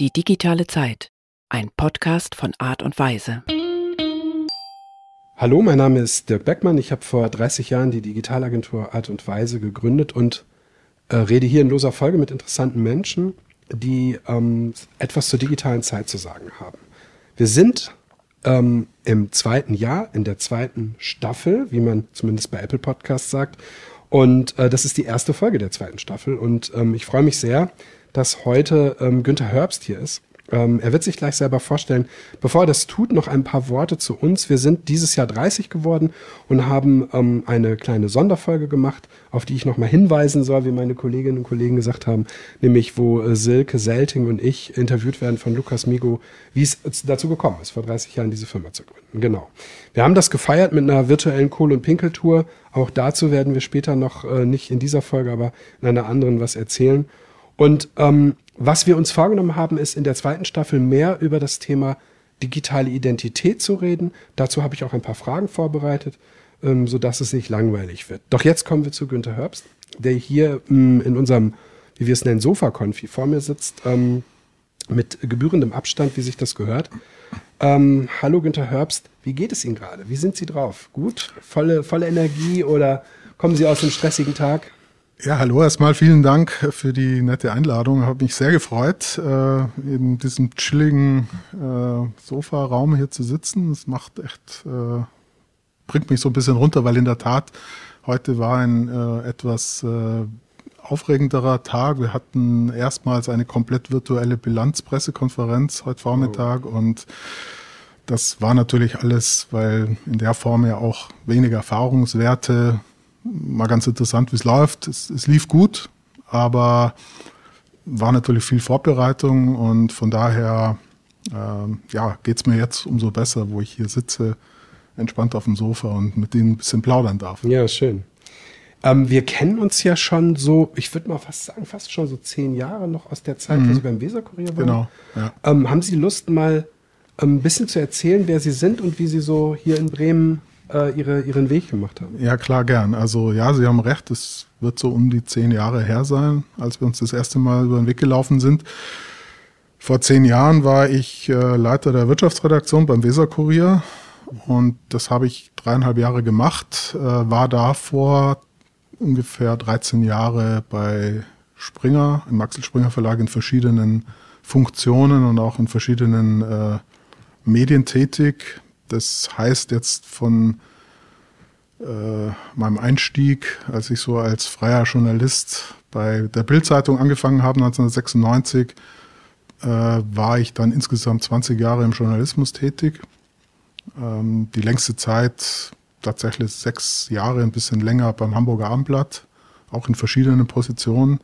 Die digitale Zeit. Ein Podcast von Art und Weise. Hallo, mein Name ist Dirk Beckmann. Ich habe vor 30 Jahren die Digitalagentur Art und Weise gegründet und äh, rede hier in loser Folge mit interessanten Menschen, die ähm, etwas zur digitalen Zeit zu sagen haben. Wir sind ähm, im zweiten Jahr, in der zweiten Staffel, wie man zumindest bei Apple Podcasts sagt. Und äh, das ist die erste Folge der zweiten Staffel. Und ähm, ich freue mich sehr, dass heute ähm, Günther Herbst hier ist. Ähm, er wird sich gleich selber vorstellen. Bevor er das tut, noch ein paar Worte zu uns. Wir sind dieses Jahr 30 geworden und haben ähm, eine kleine Sonderfolge gemacht, auf die ich nochmal hinweisen soll, wie meine Kolleginnen und Kollegen gesagt haben, nämlich wo äh, Silke Selting und ich interviewt werden von Lukas Migo, wie es dazu gekommen ist, vor 30 Jahren diese Firma zu gründen. Genau. Wir haben das gefeiert mit einer virtuellen Kohl- und Pinkeltour. Auch dazu werden wir später noch, äh, nicht in dieser Folge, aber in einer anderen was erzählen. Und ähm, was wir uns vorgenommen haben, ist in der zweiten Staffel mehr über das Thema digitale Identität zu reden. Dazu habe ich auch ein paar Fragen vorbereitet, ähm, sodass es nicht langweilig wird. Doch jetzt kommen wir zu Günter Herbst, der hier ähm, in unserem, wie wir es nennen, Sofa-Konfi vor mir sitzt, ähm, mit gebührendem Abstand, wie sich das gehört. Ähm, hallo Günter Herbst, wie geht es Ihnen gerade? Wie sind Sie drauf? Gut? Volle, volle Energie oder kommen Sie aus einem stressigen Tag? Ja, hallo erstmal. Vielen Dank für die nette Einladung. Habe mich sehr gefreut, äh, in diesem chilligen äh, Sofaraum hier zu sitzen. Es macht echt, äh, bringt mich so ein bisschen runter, weil in der Tat heute war ein etwas aufregenderer Tag. Wir hatten erstmals eine komplett virtuelle Bilanzpressekonferenz heute Vormittag oh. und das war natürlich alles, weil in der Form ja auch weniger Erfahrungswerte mal ganz interessant, wie es läuft. Es, es lief gut, aber war natürlich viel Vorbereitung und von daher äh, ja, geht es mir jetzt umso besser, wo ich hier sitze, entspannt auf dem Sofa und mit denen ein bisschen plaudern darf. Ja, schön. Ähm, wir kennen uns ja schon so, ich würde mal fast sagen, fast schon so zehn Jahre noch aus der Zeit, mhm. wo Sie beim Weserkurier waren. Genau. Ja. Ähm, haben Sie Lust, mal ähm, ein bisschen zu erzählen, wer Sie sind und wie Sie so hier in Bremen äh, ihre, ihren Weg gemacht haben. Ja, klar, gern. Also ja, Sie haben recht, es wird so um die zehn Jahre her sein, als wir uns das erste Mal über den Weg gelaufen sind. Vor zehn Jahren war ich äh, Leiter der Wirtschaftsredaktion beim Weser-Kurier und das habe ich dreieinhalb Jahre gemacht, äh, war davor ungefähr 13 Jahre bei Springer, im Axel Springer Verlag in verschiedenen Funktionen und auch in verschiedenen äh, Medien tätig, das heißt jetzt von äh, meinem Einstieg, als ich so als freier Journalist bei der Bildzeitung angefangen habe, 1996, äh, war ich dann insgesamt 20 Jahre im Journalismus tätig. Ähm, die längste Zeit tatsächlich sechs Jahre, ein bisschen länger beim Hamburger Abendblatt, auch in verschiedenen Positionen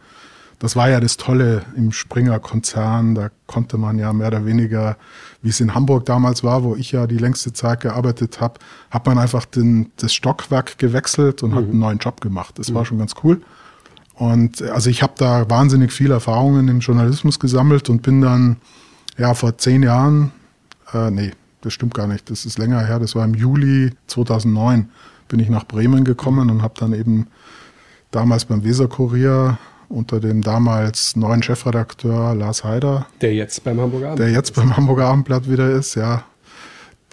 das war ja das Tolle im Springer-Konzern. Da konnte man ja mehr oder weniger, wie es in Hamburg damals war, wo ich ja die längste Zeit gearbeitet habe, hat man einfach den, das Stockwerk gewechselt und mhm. hat einen neuen Job gemacht. Das mhm. war schon ganz cool. Und also ich habe da wahnsinnig viele Erfahrungen im Journalismus gesammelt und bin dann ja vor zehn Jahren, äh, nee, das stimmt gar nicht, das ist länger her, das war im Juli 2009, bin ich nach Bremen gekommen und habe dann eben damals beim Weser-Kurier unter dem damals neuen Chefredakteur Lars Heider. Der jetzt beim Hamburger Abendblatt. Der jetzt beim Hamburger Abendblatt wieder ist, ja.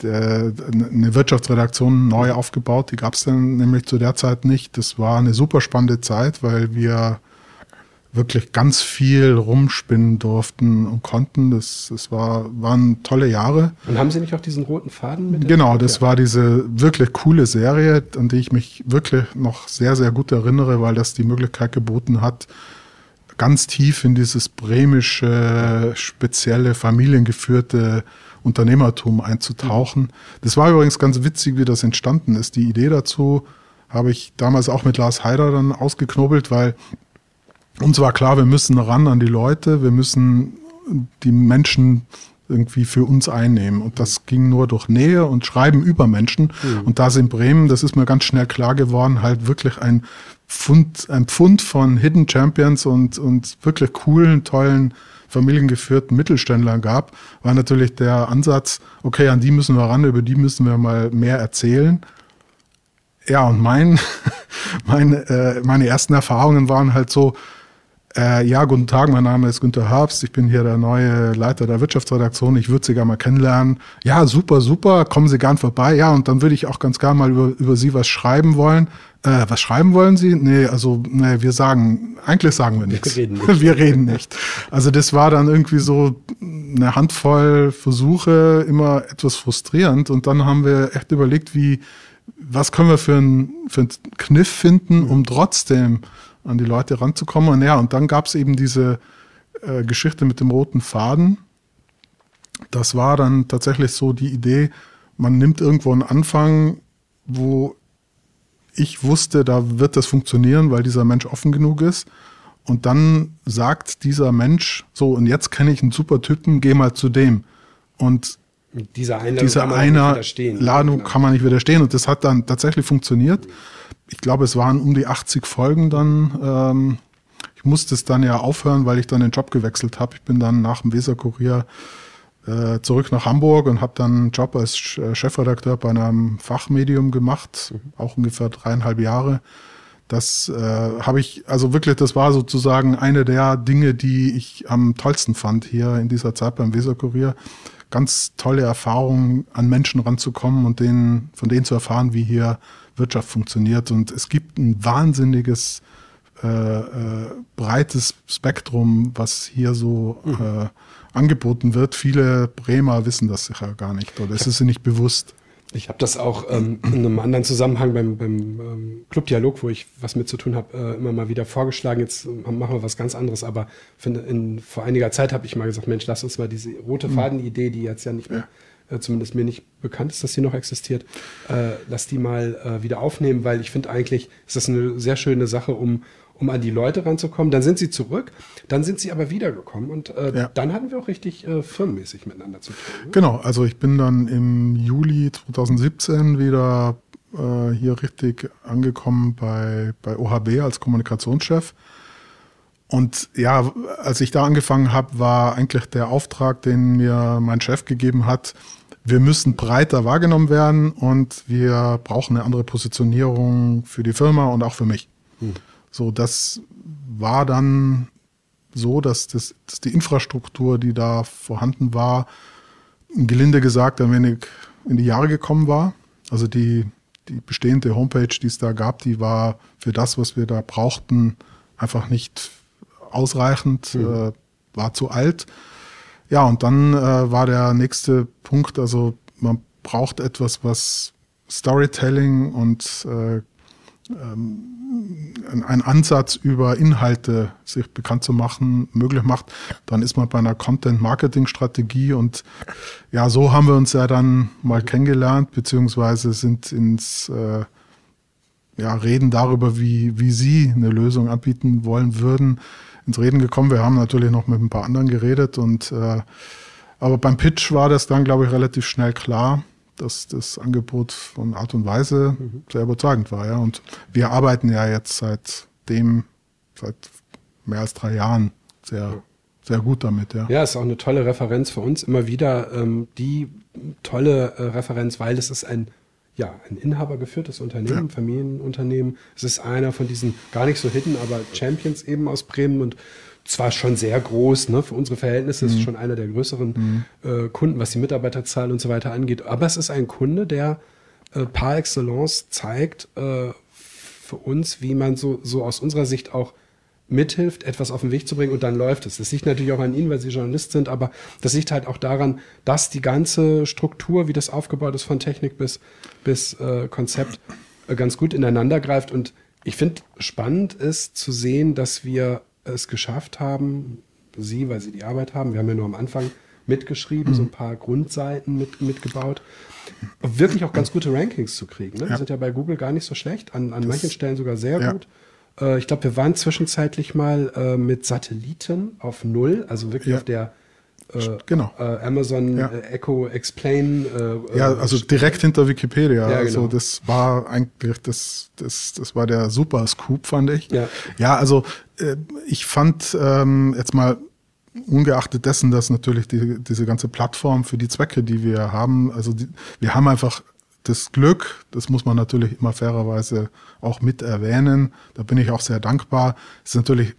Der, eine Wirtschaftsredaktion neu aufgebaut, die gab es dann nämlich zu der Zeit nicht. Das war eine super spannende Zeit, weil wir wirklich ganz viel rumspinnen durften und konnten. Das, das war, waren tolle Jahre. Und haben Sie nicht auch diesen roten Faden mit? Genau, das war diese wirklich coole Serie, an die ich mich wirklich noch sehr, sehr gut erinnere, weil das die Möglichkeit geboten hat, ganz tief in dieses bremische, spezielle, familiengeführte Unternehmertum einzutauchen. Das war übrigens ganz witzig, wie das entstanden ist. Die Idee dazu habe ich damals auch mit Lars Heider dann ausgeknobelt, weil uns war klar, wir müssen ran an die Leute, wir müssen die Menschen irgendwie für uns einnehmen. Und das ging nur durch Nähe und Schreiben über Menschen. Mhm. Und da sind Bremen, das ist mir ganz schnell klar geworden, halt wirklich ein Pfund, ein Pfund von Hidden Champions und, und wirklich coolen, tollen, familiengeführten Mittelständlern gab, war natürlich der Ansatz, okay, an die müssen wir ran, über die müssen wir mal mehr erzählen. Ja, und mein, meine, äh, meine ersten Erfahrungen waren halt so, Äh, ja, guten Tag, mein Name ist Günter Herbst, ich bin hier der neue Leiter der Wirtschaftsredaktion, ich würde Sie gerne mal kennenlernen. Ja, super, super, kommen Sie gern vorbei. Ja, und dann würde ich auch ganz gern mal über, über Sie was schreiben wollen. Äh, was schreiben wollen Sie? Nee, also, nee, wir sagen, eigentlich sagen wir nichts. Wir reden nicht. wir reden nicht. Also das war dann irgendwie so eine Handvoll Versuche, immer etwas frustrierend. Und dann haben wir echt überlegt, wie, was können wir für einen, für einen Kniff finden, um trotzdem an die Leute ranzukommen. Und ja, und dann gab es eben diese äh, Geschichte mit dem roten Faden. Das war dann tatsächlich so die Idee, man nimmt irgendwo einen Anfang, wo ich wusste, da wird das funktionieren, weil dieser Mensch offen genug ist. Und dann sagt dieser Mensch, so, und jetzt kenne ich einen super Typen, geh mal zu dem. Und dieser Einladung diese kann man einer nicht widerstehen. Ladung Genau. kann man nicht widerstehen. Und das hat dann tatsächlich funktioniert. Ich glaube, es waren um die 80 Folgen dann. Ähm, ich musste es dann ja aufhören, weil ich dann den Job gewechselt habe. Ich bin dann nach dem Weserkurier äh, zurück nach Hamburg und habe dann einen Job als äh, Chefredakteur bei einem Fachmedium gemacht, auch ungefähr dreieinhalb Jahre. Das äh, habe ich, also wirklich, das war sozusagen eine der Dinge, die ich am tollsten fand hier in dieser Zeit beim Weserkurier. Ganz tolle Erfahrungen, an Menschen ranzukommen und denen, von denen zu erfahren, wie hier Wirtschaft funktioniert. Und es gibt ein wahnsinniges äh, äh, breites Spektrum, was hier so äh, angeboten wird. Viele Bremer wissen das sicher gar nicht oder es ist ihnen nicht bewusst. Ich habe das auch ähm, in einem anderen Zusammenhang beim, beim ähm, Clubdialog, wo ich was mit zu tun habe, äh, immer mal wieder vorgeschlagen. Jetzt äh, machen wir was ganz anderes, aber finde, in, vor einiger Zeit habe ich mal gesagt, Mensch, lass uns mal diese rote Faden-Idee, die jetzt ja nicht mehr, äh, zumindest mir nicht bekannt ist, dass sie noch existiert, äh, lass die mal äh, wieder aufnehmen, weil ich finde eigentlich, ist das eine sehr schöne Sache, um um an die Leute ranzukommen. Dann sind sie zurück, dann sind sie aber wiedergekommen und äh, Ja. dann hatten wir auch richtig äh, firmenmäßig miteinander zu tun. Ne? Genau, also ich bin dann im Juli 2017 wieder äh, hier richtig angekommen bei, bei OHB als Kommunikationschef. Und ja, als ich da angefangen habe, war eigentlich der Auftrag, den mir mein Chef gegeben hat, wir müssen breiter wahrgenommen werden und wir brauchen eine andere Positionierung für die Firma und auch für mich. So, das war dann so, dass, das, dass die Infrastruktur, die da vorhanden war, gelinde gesagt ein wenig in die Jahre gekommen war. Also die, die bestehende Homepage, die es da gab, die war für das, was wir da brauchten, einfach nicht ausreichend, äh, war zu alt. Ja, und dann äh, war der nächste Punkt, also man braucht etwas, was Storytelling und äh, ein- einen Ansatz über Inhalte sich bekannt zu machen möglich macht, dann ist man bei einer Content-Marketing-Strategie und ja, so haben wir uns ja dann mal kennengelernt, beziehungsweise sind ins äh, ja, Reden darüber, wie, wie Sie eine Lösung anbieten wollen würden, ins Reden gekommen. Wir haben natürlich noch mit ein paar anderen geredet und äh, aber beim Pitch war das dann, glaube ich, relativ schnell klar, dass das Angebot von Art und Weise sehr überzeugend war. Ja. Und wir arbeiten ja jetzt seitdem, seit mehr als drei Jahren sehr, sehr gut damit. Ja. Ja, ist auch eine tolle Referenz für uns. Immer wieder ähm, die tolle äh, Referenz, weil es ist ein, ja, ein inhabergeführtes Unternehmen, Familienunternehmen. Es ist einer von diesen gar nicht so hidden, aber Champions eben aus Bremen und zwar schon sehr groß, ne, für unsere Verhältnisse ist es schon einer der größeren äh, Kunden, was die Mitarbeiterzahl und so weiter angeht. Aber es ist ein Kunde, der äh, par excellence zeigt äh, für uns, wie man so, so aus unserer Sicht auch mithilft, etwas auf den Weg zu bringen und dann läuft es. Das liegt natürlich auch an Ihnen, weil Sie Journalist sind, aber das liegt halt auch daran, dass die ganze Struktur, wie das aufgebaut ist, von Technik bis, bis äh, Konzept, äh, ganz gut ineinander greift. Und ich finde, spannend ist zu sehen, dass wir es geschafft haben, Sie, weil Sie die Arbeit haben, wir haben ja nur am Anfang mitgeschrieben, so ein paar Grundseiten mit, mitgebaut, wirklich auch ganz gute Rankings zu kriegen. Ne? Ja. sind ja bei Google gar nicht so schlecht, an, an manchen Stellen sogar sehr ja. gut. Äh, ich glaube, wir waren zwischenzeitlich mal äh, mit Satelliten auf Null, also wirklich Ja. auf der äh, Genau. äh, Amazon Ja. äh, Echo Explain. Äh, Ja, also direkt hinter Wikipedia. Ja, Also genau. das war eigentlich das, das, das war der super Scoop, fand ich. Ja. ja also ich fand ähm, jetzt mal ungeachtet dessen, dass natürlich die, diese ganze Plattform für die Zwecke, die wir haben, also die, wir haben einfach das Glück, das muss man natürlich immer fairerweise auch mit erwähnen, da bin ich auch sehr dankbar. Es ist natürlich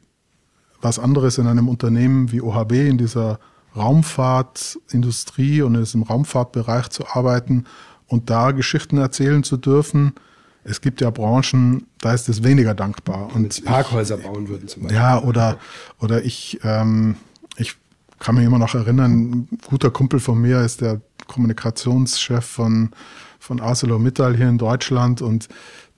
was anderes in einem Unternehmen wie OHB in dieser Raumfahrtindustrie und in diesem Raumfahrtbereich zu arbeiten und da Geschichten erzählen zu dürfen. Es gibt ja Branchen, da ist es weniger dankbar. Und Parkhäuser ich, bauen würden zum Beispiel. Ja, oder, oder ich, ähm, ich kann mich immer noch erinnern, ein guter Kumpel von mir ist der Kommunikationschef von, von ArcelorMittal hier in Deutschland und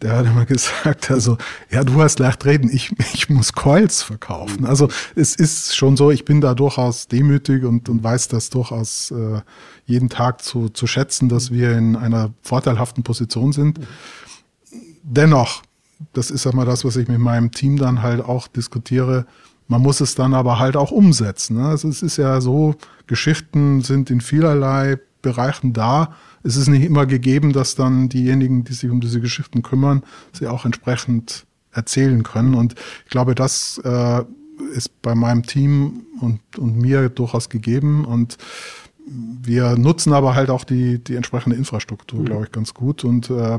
der hat immer gesagt, also, ja, du hast leicht reden, ich, ich muss Coils verkaufen. Mhm. Also es ist schon so, ich bin da durchaus demütig und, und weiß das durchaus äh, jeden Tag zu, zu schätzen, dass wir in einer vorteilhaften Position sind. Dennoch, das ist einmal das, was ich mit meinem Team dann halt auch diskutiere, man muss es dann aber halt auch umsetzen. Ne? Also es ist ja so, Geschichten sind in vielerlei Bereichen da, es ist nicht immer gegeben, dass dann diejenigen, die sich um diese Geschichten kümmern, sie auch entsprechend erzählen können. Und ich glaube, das äh, ist bei meinem Team und, und mir durchaus gegeben. Und wir nutzen aber halt auch die, die entsprechende Infrastruktur, mhm. glaube ich, ganz gut. Und äh,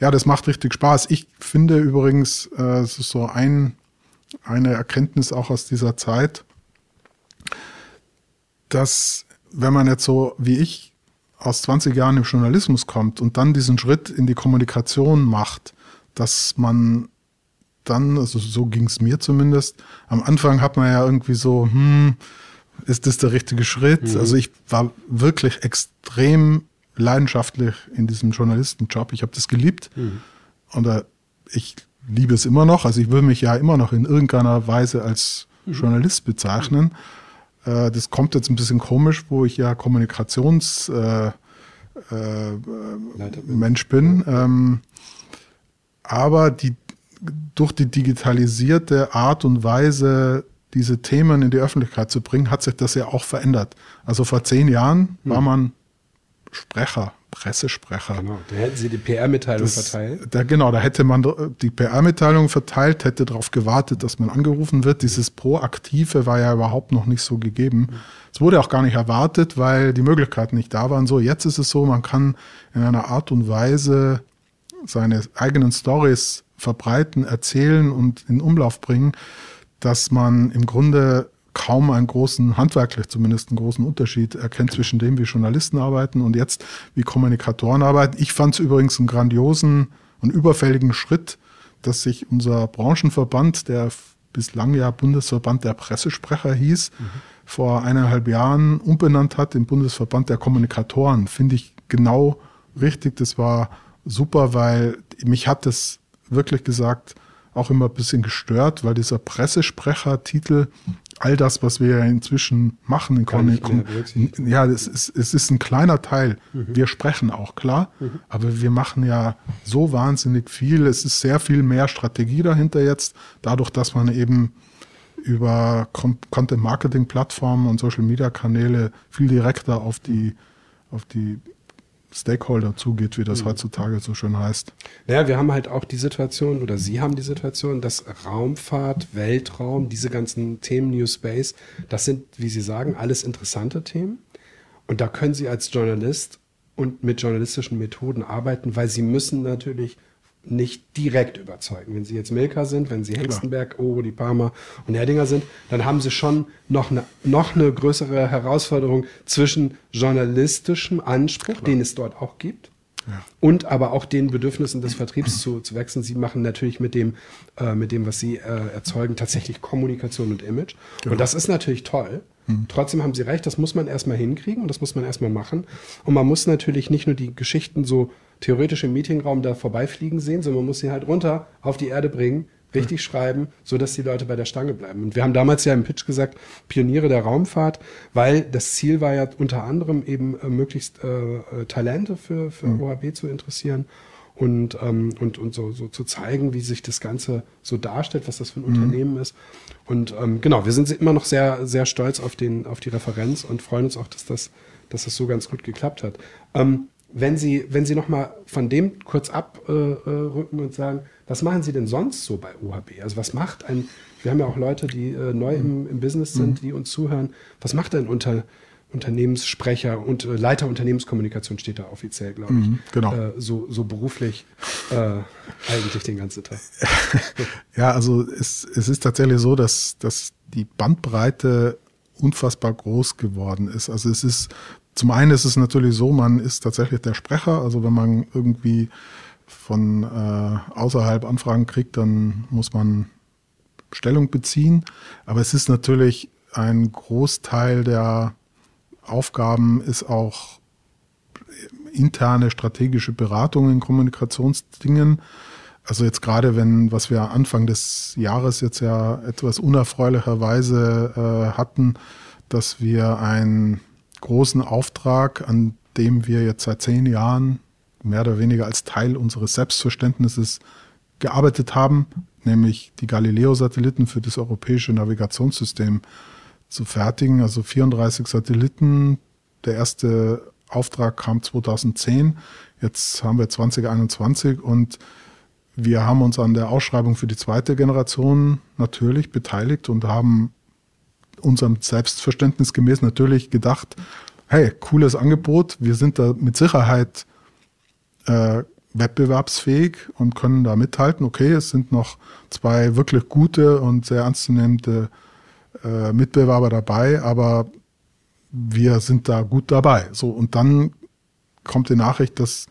ja, das macht richtig Spaß. Ich finde übrigens, äh, es ist so ein, eine Erkenntnis auch aus dieser Zeit, dass wenn man jetzt so wie ich aus 20 Jahren im Journalismus kommt und dann diesen Schritt in die Kommunikation macht, dass man dann, also so ging es mir zumindest, am Anfang hat man ja irgendwie so, hm, ist das der richtige Schritt? Mhm. Also ich war wirklich extrem leidenschaftlich in diesem Journalistenjob. Ich habe das geliebt mhm. und äh, ich liebe es immer noch. Also ich würde mich ja immer noch in irgendeiner Weise als mhm. Journalist bezeichnen. Äh, das kommt jetzt ein bisschen komisch, wo ich ja Kommunikations äh, äh, Mensch bin. Ähm, aber die, durch die digitalisierte Art und Weise, diese Themen in die Öffentlichkeit zu bringen, hat sich das ja auch verändert. Also vor zehn Jahren hm. war man Sprecher, Pressesprecher. Genau, da hätten Sie die PR-Mitteilung verteilt. Da, genau, da hätte man die PR-Mitteilung verteilt, hätte darauf gewartet, dass man angerufen wird. Dieses Proaktive war ja überhaupt noch nicht so gegeben. Es wurde auch gar nicht erwartet, weil die Möglichkeiten nicht da waren. So, jetzt ist es so, man kann in einer Art und Weise seine eigenen Stories verbreiten, erzählen und in Umlauf bringen, dass man im Grunde kaum einen großen, handwerklich zumindest einen großen Unterschied erkennt zwischen dem, wie Journalisten arbeiten und jetzt, wie Kommunikatoren arbeiten. Ich fand es übrigens einen grandiosen und überfälligen Schritt, dass sich unser Branchenverband, der bislang ja Bundesverband der Pressesprecher hieß, mhm. vor eineinhalb Jahren umbenannt hat in Bundesverband der Kommunikatoren. Finde ich genau richtig. Das war super, weil mich hat das wirklich gesagt auch immer ein bisschen gestört, weil dieser Pressesprecher-Titel all das, was wir inzwischen machen in Kommilitonen, ja, es ist, es ist ein kleiner Teil. Mhm. Wir sprechen auch, klar, mhm. aber wir machen ja so wahnsinnig viel. Es ist sehr viel mehr Strategie dahinter jetzt, dadurch, dass man eben über Content-Marketing-Plattformen und Social-Media-Kanäle viel direkter auf die, auf die Stakeholder zugeht, wie das mhm. heutzutage so schön heißt. Naja, wir haben halt auch die Situation, oder Sie haben die Situation, dass Raumfahrt, Weltraum, diese ganzen Themen New Space, das sind, wie Sie sagen, alles interessante Themen. Und da können Sie als Journalist und mit journalistischen Methoden arbeiten, weil Sie müssen natürlich nicht direkt überzeugen. Wenn Sie jetzt Milka sind, wenn Sie Hengstenberg, Oro, die Palmer und Herdinger sind, dann haben Sie schon noch eine, noch eine größere Herausforderung zwischen journalistischem Anspruch, Klar. den es dort auch gibt, ja. und aber auch den Bedürfnissen des Vertriebs zu, zu wechseln. Sie machen natürlich mit dem, äh, mit dem, was Sie äh, erzeugen, tatsächlich Kommunikation und Image. Genau. Und das ist natürlich toll. Mhm. Trotzdem haben Sie recht, das muss man erstmal hinkriegen und das muss man erstmal machen. Und man muss natürlich nicht nur die Geschichten so theoretisch im Meetingraum da vorbeifliegen sehen, sondern man muss sie halt runter auf die Erde bringen, richtig mhm. schreiben, so dass die Leute bei der Stange bleiben. Und wir haben damals ja im Pitch gesagt, Pioniere der Raumfahrt, weil das Ziel war ja unter anderem eben äh, möglichst äh, äh Talente für, für mhm. OHB zu interessieren und, ähm, und, und so, so zu zeigen, wie sich das Ganze so darstellt, was das für ein mhm. Unternehmen ist. Und ähm, genau, wir sind immer noch sehr, sehr stolz auf, den, auf die Referenz und freuen uns auch, dass das, dass das so ganz gut geklappt hat. Ähm, wenn Sie, wenn Sie noch mal von dem kurz abrücken äh, und sagen, was machen Sie denn sonst so bei UHB? Also was macht ein, wir haben ja auch Leute, die äh, neu im, im, Business sind, mhm. die uns zuhören. Was macht ein Unter, Unternehmenssprecher und äh, Leiter Unternehmenskommunikation steht da offiziell, glaube ich. Mhm, genau. Äh, so, so beruflich äh, eigentlich den ganzen Tag. ja, also es, es ist tatsächlich so, dass, dass die Bandbreite unfassbar groß geworden ist. Also es ist, zum einen ist es natürlich so, man ist tatsächlich der Sprecher. Also wenn man irgendwie von äh, außerhalb Anfragen kriegt, dann muss man Stellung beziehen. Aber es ist natürlich ein Großteil der Aufgaben ist auch interne strategische Beratung in Kommunikationsdingen. Also jetzt gerade wenn, was wir Anfang des Jahres jetzt ja etwas unerfreulicherweise äh, hatten, dass wir einen großen Auftrag, an dem wir jetzt seit zehn Jahren mehr oder weniger als Teil unseres Selbstverständnisses gearbeitet haben, nämlich die Galileo-Satelliten für das europäische Navigationssystem zu fertigen. Also 34 Satelliten. Der erste Auftrag kam 2010. Jetzt haben wir 2021 und wir haben uns an der Ausschreibung für die zweite Generation natürlich beteiligt und haben unserem Selbstverständnis gemäß natürlich gedacht, hey, cooles Angebot, wir sind da mit Sicherheit äh, wettbewerbsfähig und können da mithalten. Okay, es sind noch zwei wirklich gute und sehr ernstzunehmende äh, Mitbewerber dabei, aber wir sind da gut dabei. So, und dann kommt die Nachricht, dass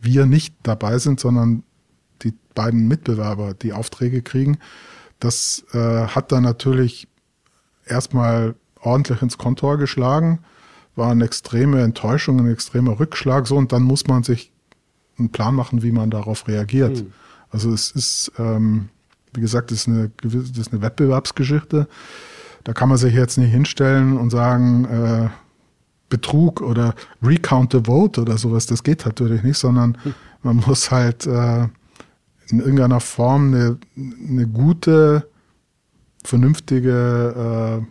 wir nicht dabei sind, sondern die beiden Mitbewerber die Aufträge kriegen. Das äh, hat dann natürlich erstmal ordentlich ins Kontor geschlagen, war eine extreme Enttäuschung, ein extremer Rückschlag so und dann muss man sich einen Plan machen, wie man darauf reagiert. Mhm. Also es ist, ähm, wie gesagt, das ist, eine, das ist eine Wettbewerbsgeschichte. Da kann man sich jetzt nicht hinstellen und sagen, äh, Betrug oder Recount the Vote oder sowas, das geht natürlich nicht, sondern hm. man muss halt äh, in irgendeiner Form eine, eine gute, vernünftige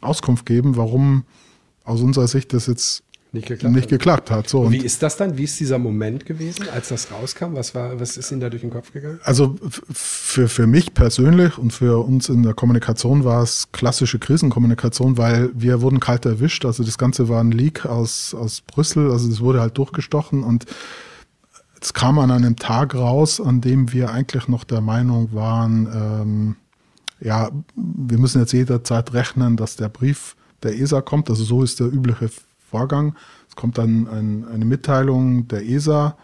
äh, Auskunft geben, warum aus unserer Sicht das jetzt nicht geklappt, nicht geklappt hat. So, wie ist das dann? Wie ist dieser Moment gewesen, als das rauskam? Was war, was ist Ihnen da durch den Kopf gegangen? Also für, für mich persönlich und für uns in der Kommunikation war es klassische Krisenkommunikation, weil wir wurden kalt erwischt. Also das Ganze war ein Leak aus, aus Brüssel. Also es wurde halt durchgestochen und es kam an einem Tag raus, an dem wir eigentlich noch der Meinung waren, ähm, ja, wir müssen jetzt jederzeit rechnen, dass der Brief der ESA kommt. Also so ist der übliche Vorgang. Es kommt dann ein, eine Mitteilung der ESA,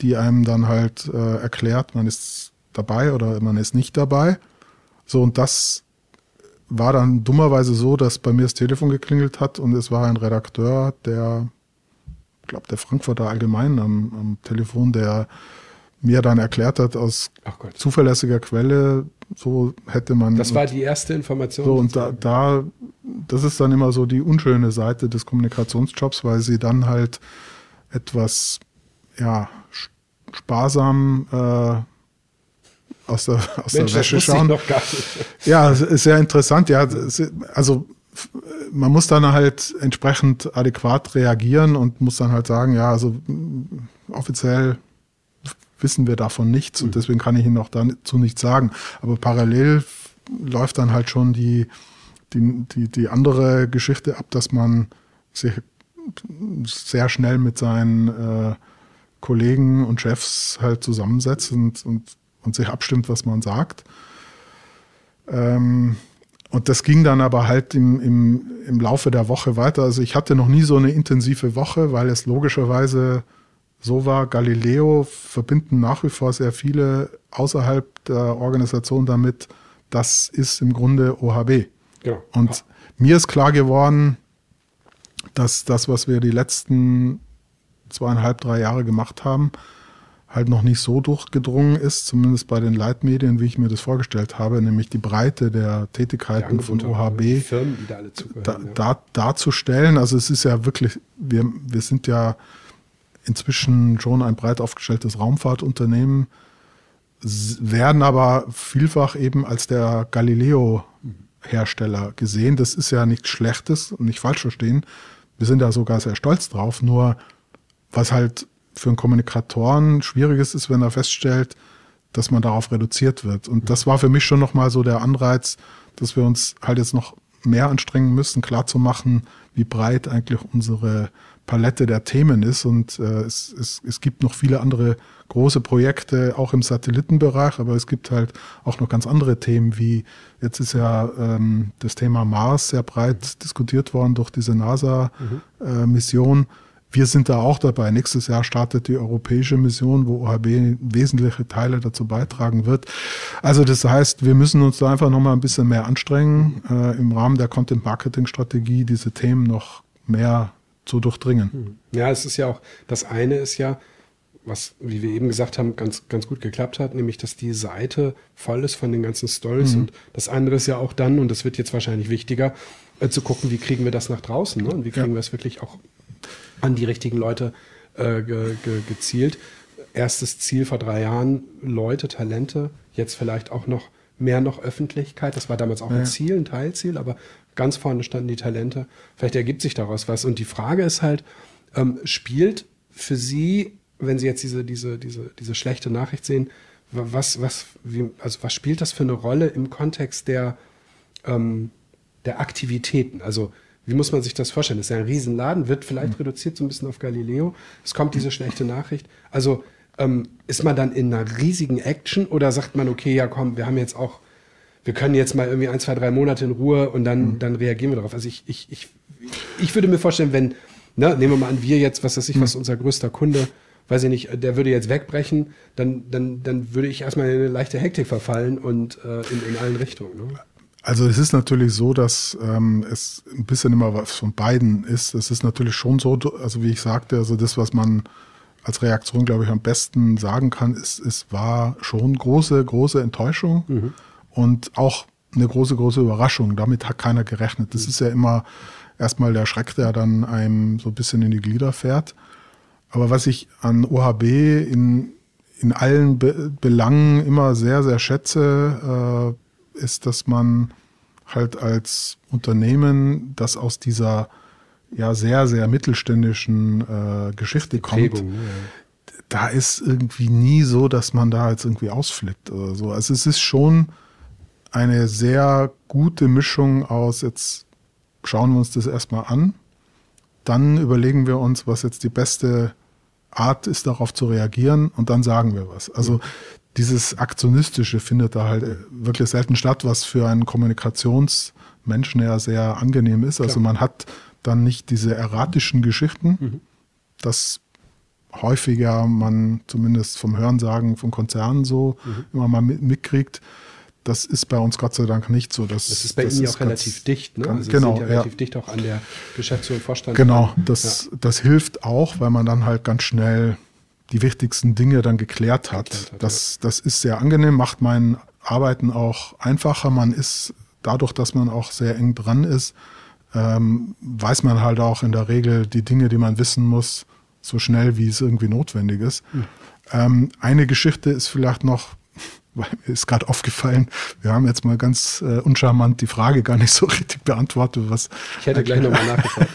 die einem dann halt äh, erklärt, man ist dabei oder man ist nicht dabei. So, und das war dann dummerweise so, dass bei mir das Telefon geklingelt hat und es war ein Redakteur, der, ich glaube, der Frankfurter Allgemein am, am Telefon, der mir dann erklärt hat aus zuverlässiger Quelle, so hätte man. Das war die erste Information. So, und da, da, das ist dann immer so die unschöne Seite des Kommunikationsjobs, weil sie dann halt etwas, ja, sparsam äh, aus der, aus Mensch, der Wäsche schauen. Ja, ist sehr interessant. Ja, also man muss dann halt entsprechend adäquat reagieren und muss dann halt sagen, ja, also offiziell wissen wir davon nichts und mhm. deswegen kann ich Ihnen auch dazu nichts sagen. Aber parallel läuft dann halt schon die, die, die, die andere Geschichte ab, dass man sich sehr schnell mit seinen äh, Kollegen und Chefs halt zusammensetzt und, und, und sich abstimmt, was man sagt. Ähm, und das ging dann aber halt im, im, im Laufe der Woche weiter. Also ich hatte noch nie so eine intensive Woche, weil es logischerweise so war Galileo, verbinden nach wie vor sehr viele außerhalb der Organisation damit, das ist im Grunde OHB. Ja. Und mir ist klar geworden, dass das, was wir die letzten zweieinhalb, drei Jahre gemacht haben, halt noch nicht so durchgedrungen ist, zumindest bei den Leitmedien, wie ich mir das vorgestellt habe, nämlich die Breite der Tätigkeiten von OHB Firmen, da, da, darzustellen. Also es ist ja wirklich, wir, wir sind ja inzwischen schon ein breit aufgestelltes Raumfahrtunternehmen, werden aber vielfach eben als der Galileo-Hersteller gesehen. Das ist ja nichts Schlechtes und nicht falsch verstehen. Wir sind da sogar sehr stolz drauf. Nur was halt für einen Kommunikatoren schwierig ist, ist, wenn er feststellt, dass man darauf reduziert wird. Und das war für mich schon nochmal so der Anreiz, dass wir uns halt jetzt noch mehr anstrengen müssen, klarzumachen, wie breit eigentlich unsere Palette der Themen ist. Und äh, es, es, es gibt noch viele andere große Projekte, auch im Satellitenbereich, aber es gibt halt auch noch ganz andere Themen, wie jetzt ist ja ähm, das Thema Mars sehr breit diskutiert worden durch diese NASA-Mission. Mhm. Äh, wir sind da auch dabei. Nächstes Jahr startet die europäische Mission, wo OHB wesentliche Teile dazu beitragen wird. Also das heißt, wir müssen uns da einfach nochmal ein bisschen mehr anstrengen, äh, im Rahmen der Content-Marketing-Strategie diese Themen noch mehr zu durchdringen. Hm. Ja, es ist ja auch, das eine ist ja, was, wie wir eben gesagt haben, ganz, ganz gut geklappt hat, nämlich, dass die Seite voll ist von den ganzen Stories. Mhm. Und das andere ist ja auch dann, und das wird jetzt wahrscheinlich wichtiger, äh, zu gucken, wie kriegen wir das nach draußen ne? und wie kriegen ja. wir es wirklich auch an die richtigen Leute äh, ge, ge, gezielt. Erstes Ziel vor drei Jahren, Leute, Talente, jetzt vielleicht auch noch mehr noch Öffentlichkeit. Das war damals auch ja. ein Ziel, ein Teilziel, aber ganz vorne standen die Talente. Vielleicht ergibt sich daraus was. Und die Frage ist halt, ähm, spielt für Sie, wenn Sie jetzt diese, diese, diese, diese schlechte Nachricht sehen, was, was, wie, also was spielt das für eine Rolle im Kontext der, ähm, der Aktivitäten? Also wie muss man sich das vorstellen? Das ist ja ein Riesenladen, wird vielleicht mhm. reduziert so ein bisschen auf Galileo. Es kommt diese schlechte Nachricht. Also ähm, ist man dann in einer riesigen Action oder sagt man, okay, ja komm, wir haben jetzt auch, wir können jetzt mal irgendwie ein, zwei, drei Monate in Ruhe und dann, mhm. dann reagieren wir darauf. Also ich, ich, ich, ich würde mir vorstellen, wenn, ne, nehmen wir mal an, wir jetzt, was weiß ich, mhm. was unser größter Kunde, weiß ich nicht, der würde jetzt wegbrechen, dann, dann, dann würde ich erstmal in eine leichte Hektik verfallen und äh, in, in allen Richtungen. Ne? Also es ist natürlich so, dass ähm, es ein bisschen immer was von beiden ist. Es ist natürlich schon so, also wie ich sagte, also das, was man als Reaktion, glaube ich, am besten sagen kann, ist, es war schon große, große Enttäuschung mhm. Und auch eine große, große Überraschung. Damit hat keiner gerechnet. Das mhm. ist ja immer erstmal der Schreck, der dann einem so ein bisschen in die Glieder fährt. Aber was ich an OHB in, in allen Be Belangen immer sehr, sehr schätze, äh, ist, dass man halt als Unternehmen, das aus dieser ja sehr, sehr mittelständischen äh, Geschichte kommt, Prägung, ja. da ist irgendwie nie so, dass man da jetzt irgendwie ausflippt oder so. Also es ist schon eine sehr gute Mischung aus, jetzt schauen wir uns das erstmal an, dann überlegen wir uns, was jetzt die beste Art ist, darauf zu reagieren und dann sagen wir was. Also dieses Aktionistische findet da halt wirklich selten statt, was für einen Kommunikationsmenschen ja sehr angenehm ist. Also man hat dann nicht diese erratischen Geschichten, mhm. das häufiger man zumindest vom Hörensagen von Konzernen so mhm. immer mal mitkriegt. Das ist bei uns Gott sei Dank nicht so. Das, das ist bei das Ihnen ja auch relativ dicht, ne? Ganz, also genau, sind ja relativ dicht auch an der Geschäftsführung Vorstand. Genau, das, ja. das hilft auch, weil man dann halt ganz schnell die wichtigsten Dinge dann geklärt hat. Geklärt hat das, ja. das ist sehr angenehm, macht mein Arbeiten auch einfacher. Man ist dadurch, dass man auch sehr eng dran ist, ähm, weiß man halt auch in der Regel die Dinge, die man wissen muss, so schnell wie es irgendwie notwendig ist. Mhm. Ähm, eine Geschichte ist vielleicht noch, weil mir ist gerade aufgefallen, wir haben jetzt mal ganz äh, uncharmant die Frage gar nicht so richtig beantwortet, was ich hätte gleich nochmal nachgefragt.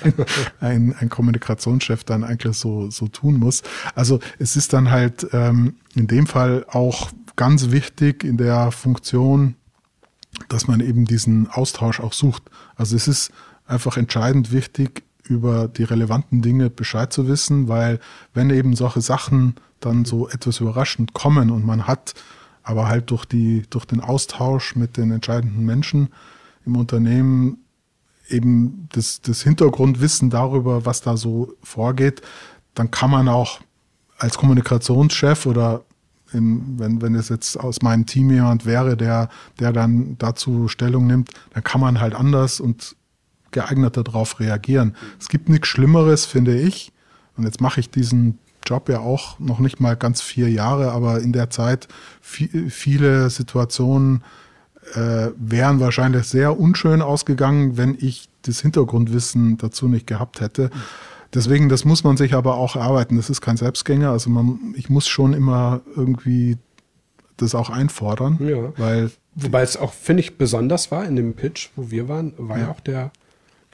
ein, ein Kommunikationschef dann eigentlich so, so tun muss. Also es ist dann halt ähm, in dem Fall auch ganz wichtig in der Funktion, dass man eben diesen Austausch auch sucht. Also es ist einfach entscheidend wichtig, über die relevanten Dinge Bescheid zu wissen, weil wenn eben solche Sachen dann so etwas überraschend kommen und man hat aber halt durch, die, durch den Austausch mit den entscheidenden Menschen im Unternehmen eben das, das Hintergrundwissen darüber, was da so vorgeht, dann kann man auch als Kommunikationschef oder im, wenn, wenn es jetzt aus meinem Team jemand wäre, der, der dann dazu Stellung nimmt, dann kann man halt anders und geeigneter darauf reagieren. Es gibt nichts Schlimmeres, finde ich. Und jetzt mache ich diesen Job ja auch noch nicht mal ganz vier Jahre, aber in der Zeit viele Situationen äh, wären wahrscheinlich sehr unschön ausgegangen, wenn ich das Hintergrundwissen dazu nicht gehabt hätte. Deswegen, das muss man sich aber auch erarbeiten. Das ist kein Selbstgänger. Also man, ich muss schon immer irgendwie das auch einfordern. Ja. Weil Wobei es auch, finde ich, besonders war in dem Pitch, wo wir waren, war ja, ja auch der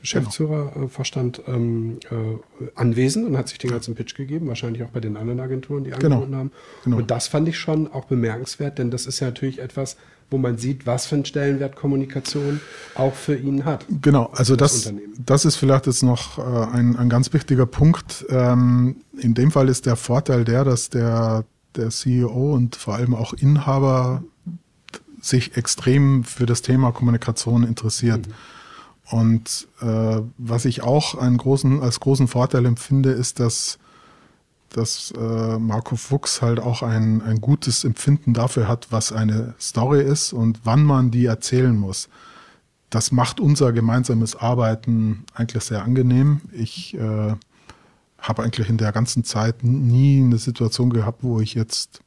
Geschäftsführervorstand ähm, äh, anwesend und hat sich den ganzen Pitch gegeben, wahrscheinlich auch bei den anderen Agenturen, die Genau. angeboten haben. Genau. Und das fand ich schon auch bemerkenswert, denn das ist ja natürlich etwas, wo man sieht, was für einen Stellenwert Kommunikation auch für ihn hat. Genau, also das das, das ist vielleicht jetzt noch äh, ein, ein ganz wichtiger Punkt. Ähm, in dem Fall ist der Vorteil der, dass der, der CEO und vor allem auch Inhaber sich extrem für das Thema Kommunikation interessiert. Und äh, was ich auch großen, als großen Vorteil empfinde, ist, dass, dass äh, Marco Fuchs halt auch ein, ein gutes Empfinden dafür hat, was eine Story ist und wann man die erzählen muss das macht unser gemeinsames Arbeiten eigentlich sehr angenehm. Ich äh, habe eigentlich in der ganzen Zeit nie eine Situation gehabt, wo ich jetzt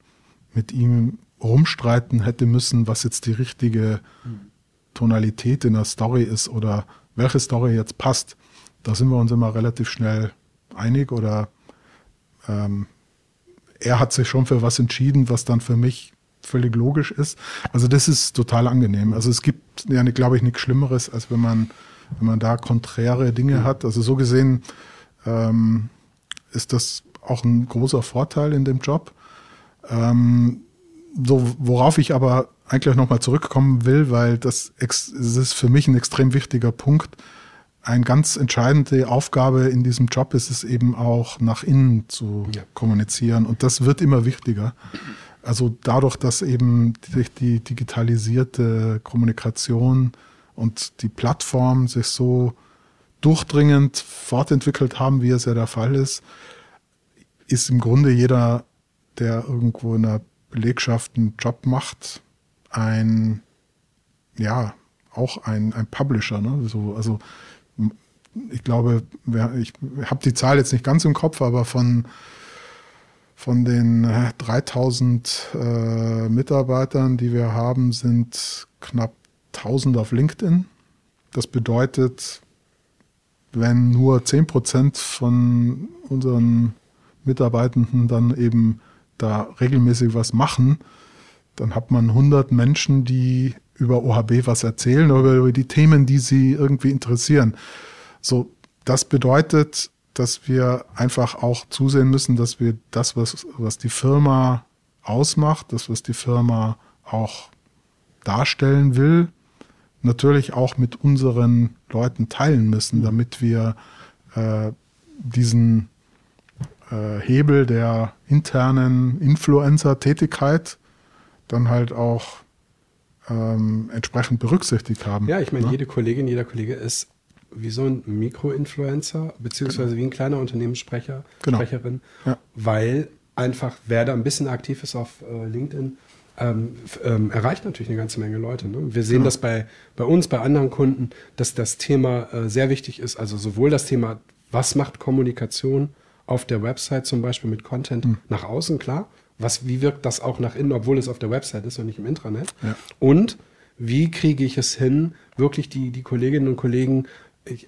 mit ihm rumstreiten hätte müssen, was jetzt die richtige Tonalität in der Story ist oder welche Story jetzt passt. Da sind wir uns immer relativ schnell einig oder ähm, er hat sich schon für was entschieden, was dann für mich völlig logisch ist. Also das ist total angenehm. Also es gibt ja, glaube ich, nichts Schlimmeres, als wenn man, wenn man da konträre Dinge hat. Also so gesehen ähm, ist das auch ein großer Vorteil in dem Job. Ähm, so, worauf ich aber eigentlich nochmal zurückkommen will, weil das, ist für mich ein extrem wichtiger Punkt. Eine ganz entscheidende Aufgabe in diesem Job ist es eben auch nach innen zu Ja. kommunizieren. Und das wird immer wichtiger. Also dadurch, dass eben durch die digitalisierte Kommunikation und die Plattform sich so durchdringend fortentwickelt haben, wie es ja der Fall ist, ist im Grunde jeder, der irgendwo in einer Belegschaft einen Job macht, ein, ja, auch ein, ein Publisher. Ne? So, also ich glaube, ich habe die Zahl jetzt nicht ganz im Kopf, aber von, von den äh, 3000 äh, Mitarbeitern, die wir haben, sind knapp 1000 auf LinkedIn. Das bedeutet, wenn nur 10% von unseren Mitarbeitenden dann eben da regelmäßig was machen, dann hat man 100 Menschen, die über OHB was erzählen, oder über die Themen, die sie irgendwie interessieren. So, das bedeutet, dass wir einfach auch zusehen müssen, dass wir das, was, was die Firma ausmacht, das, was die Firma auch darstellen will, natürlich auch mit unseren Leuten teilen müssen, damit wir äh, diesen äh, Hebel der internen Influencer-Tätigkeit dann halt auch ähm, entsprechend berücksichtigt haben. Ja, ich meine, ne? jede Kollegin, jeder Kollege ist wie so ein Mikroinfluencer, beziehungsweise wie ein kleiner Unternehmenssprecher, Genau. Sprecherin, Ja. weil einfach, wer da ein bisschen aktiv ist auf äh, LinkedIn, ähm, ähm, erreicht natürlich eine ganze Menge Leute. Ne? Wir sehen Genau. das bei, bei uns, bei anderen Kunden, dass das Thema äh, sehr wichtig ist. Also sowohl das Thema, was macht Kommunikation auf der Website zum Beispiel mit Content Hm. nach außen, klar. Was, wie wirkt das auch nach innen, obwohl es auf der Website ist und nicht im Intranet? Ja. Und wie kriege ich es hin, wirklich die, die Kolleginnen und Kollegen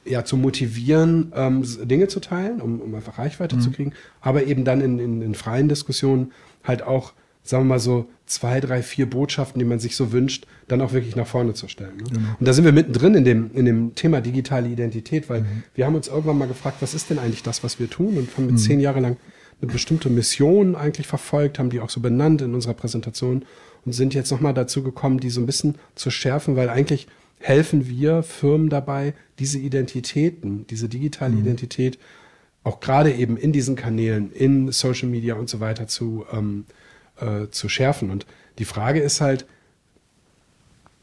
ja, zu motivieren, ähm, Dinge zu teilen, um, um einfach Reichweite zu kriegen, aber eben dann in, in, in freien Diskussionen halt auch, sagen wir mal so, zwei, drei, vier Botschaften, die man sich so wünscht, dann auch wirklich nach vorne zu stellen. Ne? Und da sind wir mittendrin in dem, in dem Thema digitale Identität, weil wir haben uns irgendwann mal gefragt, was ist denn eigentlich das, was wir tun? Und haben mit zehn Jahre lang eine bestimmte Mission eigentlich verfolgt, haben die auch so benannt in unserer Präsentation und sind jetzt nochmal dazu gekommen, die so ein bisschen zu schärfen, weil eigentlich helfen wir Firmen dabei, diese Identitäten, diese digitale Identität auch gerade eben in diesen Kanälen, in Social Media und so weiter zu, ähm, äh, zu schärfen. Und die Frage ist halt,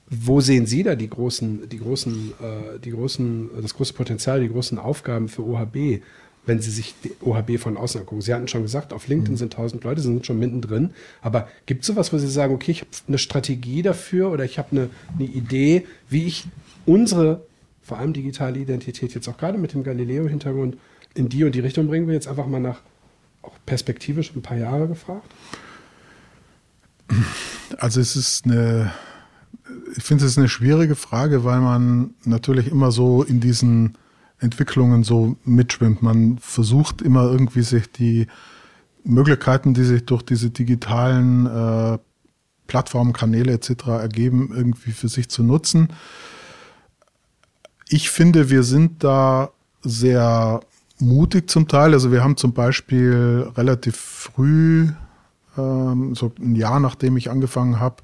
wo sehen Sie da die großen, die großen, äh, die großen, das große Potenzial, die großen Aufgaben für OHB, wenn Sie sich die OHB von außen angucken? Sie hatten schon gesagt, auf LinkedIn sind 1000 Leute, Sie sind schon mittendrin. Aber gibt es sowas, wo Sie sagen, okay, ich habe eine Strategie dafür oder ich habe eine, eine Idee, wie ich unsere, vor allem digitale Identität jetzt auch gerade mit dem Galileo-Hintergrund in die und die Richtung bringen wir jetzt einfach mal nach auch perspektivisch ein paar Jahre gefragt? Also es ist eine, ich finde es ist eine schwierige Frage, weil man natürlich immer so in diesen Entwicklungen so mitschwimmt. Man versucht immer irgendwie sich die Möglichkeiten, die sich durch diese digitalen äh, Plattformen, Kanäle etc. ergeben, irgendwie für sich zu nutzen. ich finde, wir sind da sehr mutig zum Teil. Also wir haben zum Beispiel relativ früh, ähm, so ein Jahr nachdem ich angefangen habe,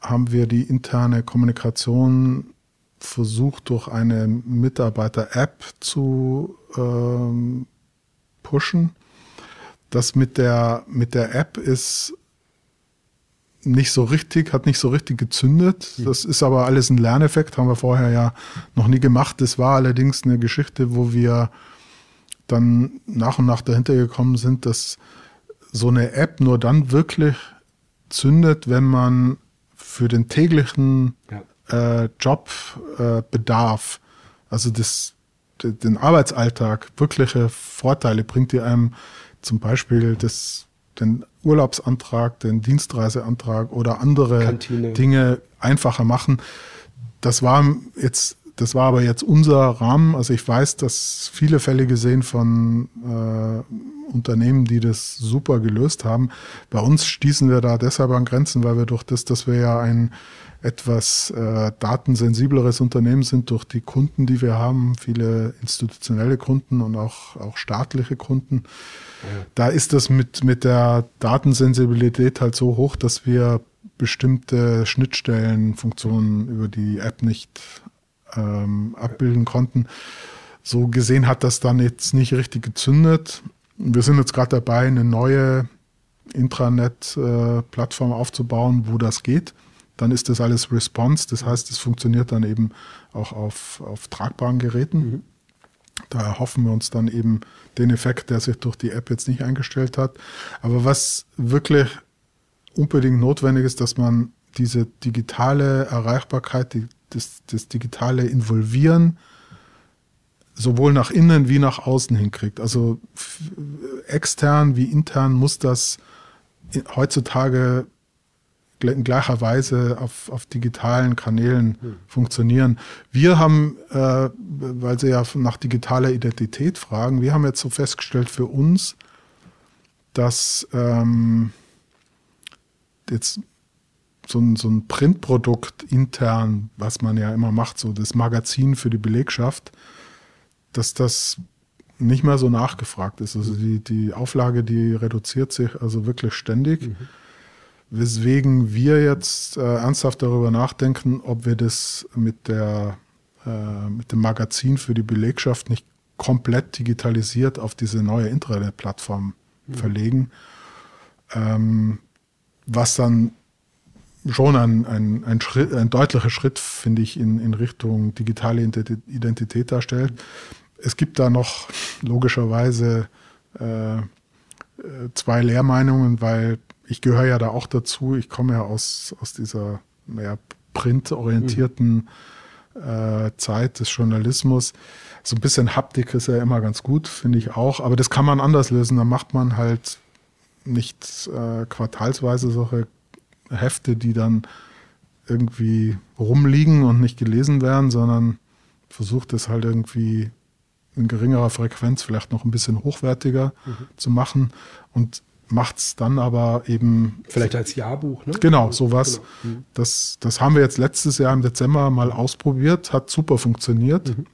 haben wir die interne Kommunikation versucht durch eine Mitarbeiter-App zu ähm, pushen. Das mit der, mit der App ist nicht so richtig, hat nicht so richtig gezündet. Das ist aber alles ein Lerneffekt, haben wir vorher ja noch nie gemacht. Das war allerdings eine Geschichte, wo wir dann nach und nach dahinter gekommen sind, dass so eine App nur dann wirklich zündet, wenn man für den täglichen ja. Äh, Jobbedarf, äh, also das, den Arbeitsalltag, wirkliche Vorteile bringt, die einem zum Beispiel das, den Urlaubsantrag, den Dienstreiseantrag oder andere Kantine. Dinge einfacher machen. Das war jetzt das war aber jetzt unser Rahmen. Also ich weiß, dass viele Fälle gesehen von äh, Unternehmen, die das super gelöst haben. Bei uns stießen wir da deshalb an Grenzen, weil wir durch das, dass wir ja ein etwas äh, datensensibleres Unternehmen sind durch die Kunden, die wir haben, viele institutionelle Kunden und auch, auch staatliche Kunden. Ja. Da ist das mit, mit der Datensensibilität halt so hoch, dass wir bestimmte Schnittstellenfunktionen über die App nicht ähm, abbilden konnten. So gesehen hat das dann jetzt nicht richtig gezündet. Wir sind jetzt gerade dabei, eine neue Intranet-Plattform aufzubauen, wo das geht. Dann ist das alles Response, das heißt, es funktioniert dann eben auch auf, auf tragbaren Geräten. Mhm. Da erhoffen wir uns dann eben den Effekt, der sich durch die App jetzt nicht eingestellt hat. Aber was wirklich unbedingt notwendig ist, dass man diese digitale Erreichbarkeit, die das, das digitale Involvieren sowohl nach innen wie nach außen hinkriegt. Also extern wie intern muss das heutzutage in gleicher Weise auf, auf digitalen Kanälen hm. funktionieren. Wir haben, äh, weil Sie ja nach digitaler Identität fragen, wir haben jetzt so festgestellt für uns, dass ähm, jetzt so ein, so ein Printprodukt intern, was man ja immer macht, so das Magazin für die Belegschaft, dass das nicht mehr so nachgefragt ist. Also die, die Auflage, die reduziert sich also wirklich ständig. Mhm. Weswegen wir jetzt äh, ernsthaft darüber nachdenken, ob wir das mit, der, äh, mit dem Magazin für die Belegschaft nicht komplett digitalisiert auf diese neue Intranet-Plattform mhm. verlegen. Ähm, was dann schon ein, ein, ein, Schritt, ein deutlicher Schritt, finde ich, in, in Richtung digitale Identität darstellt. Es gibt da noch logischerweise äh, zwei Lehrmeinungen, weil ich gehöre ja da auch dazu. Ich komme ja aus, aus dieser naja, printorientierten äh, Zeit des Journalismus. So ein bisschen Haptik ist ja immer ganz gut, finde ich auch. Aber das kann man anders lösen. Da macht man halt nicht äh, quartalsweise solche Hefte, die dann irgendwie rumliegen und nicht gelesen werden, sondern versucht es halt irgendwie in geringerer Frequenz vielleicht noch ein bisschen hochwertiger mhm. zu machen und macht es dann aber eben. Vielleicht als Jahrbuch, ne? Genau, sowas. Genau. Mhm. Das, das haben wir jetzt letztes Jahr im Dezember mal ausprobiert, hat super funktioniert. Mhm.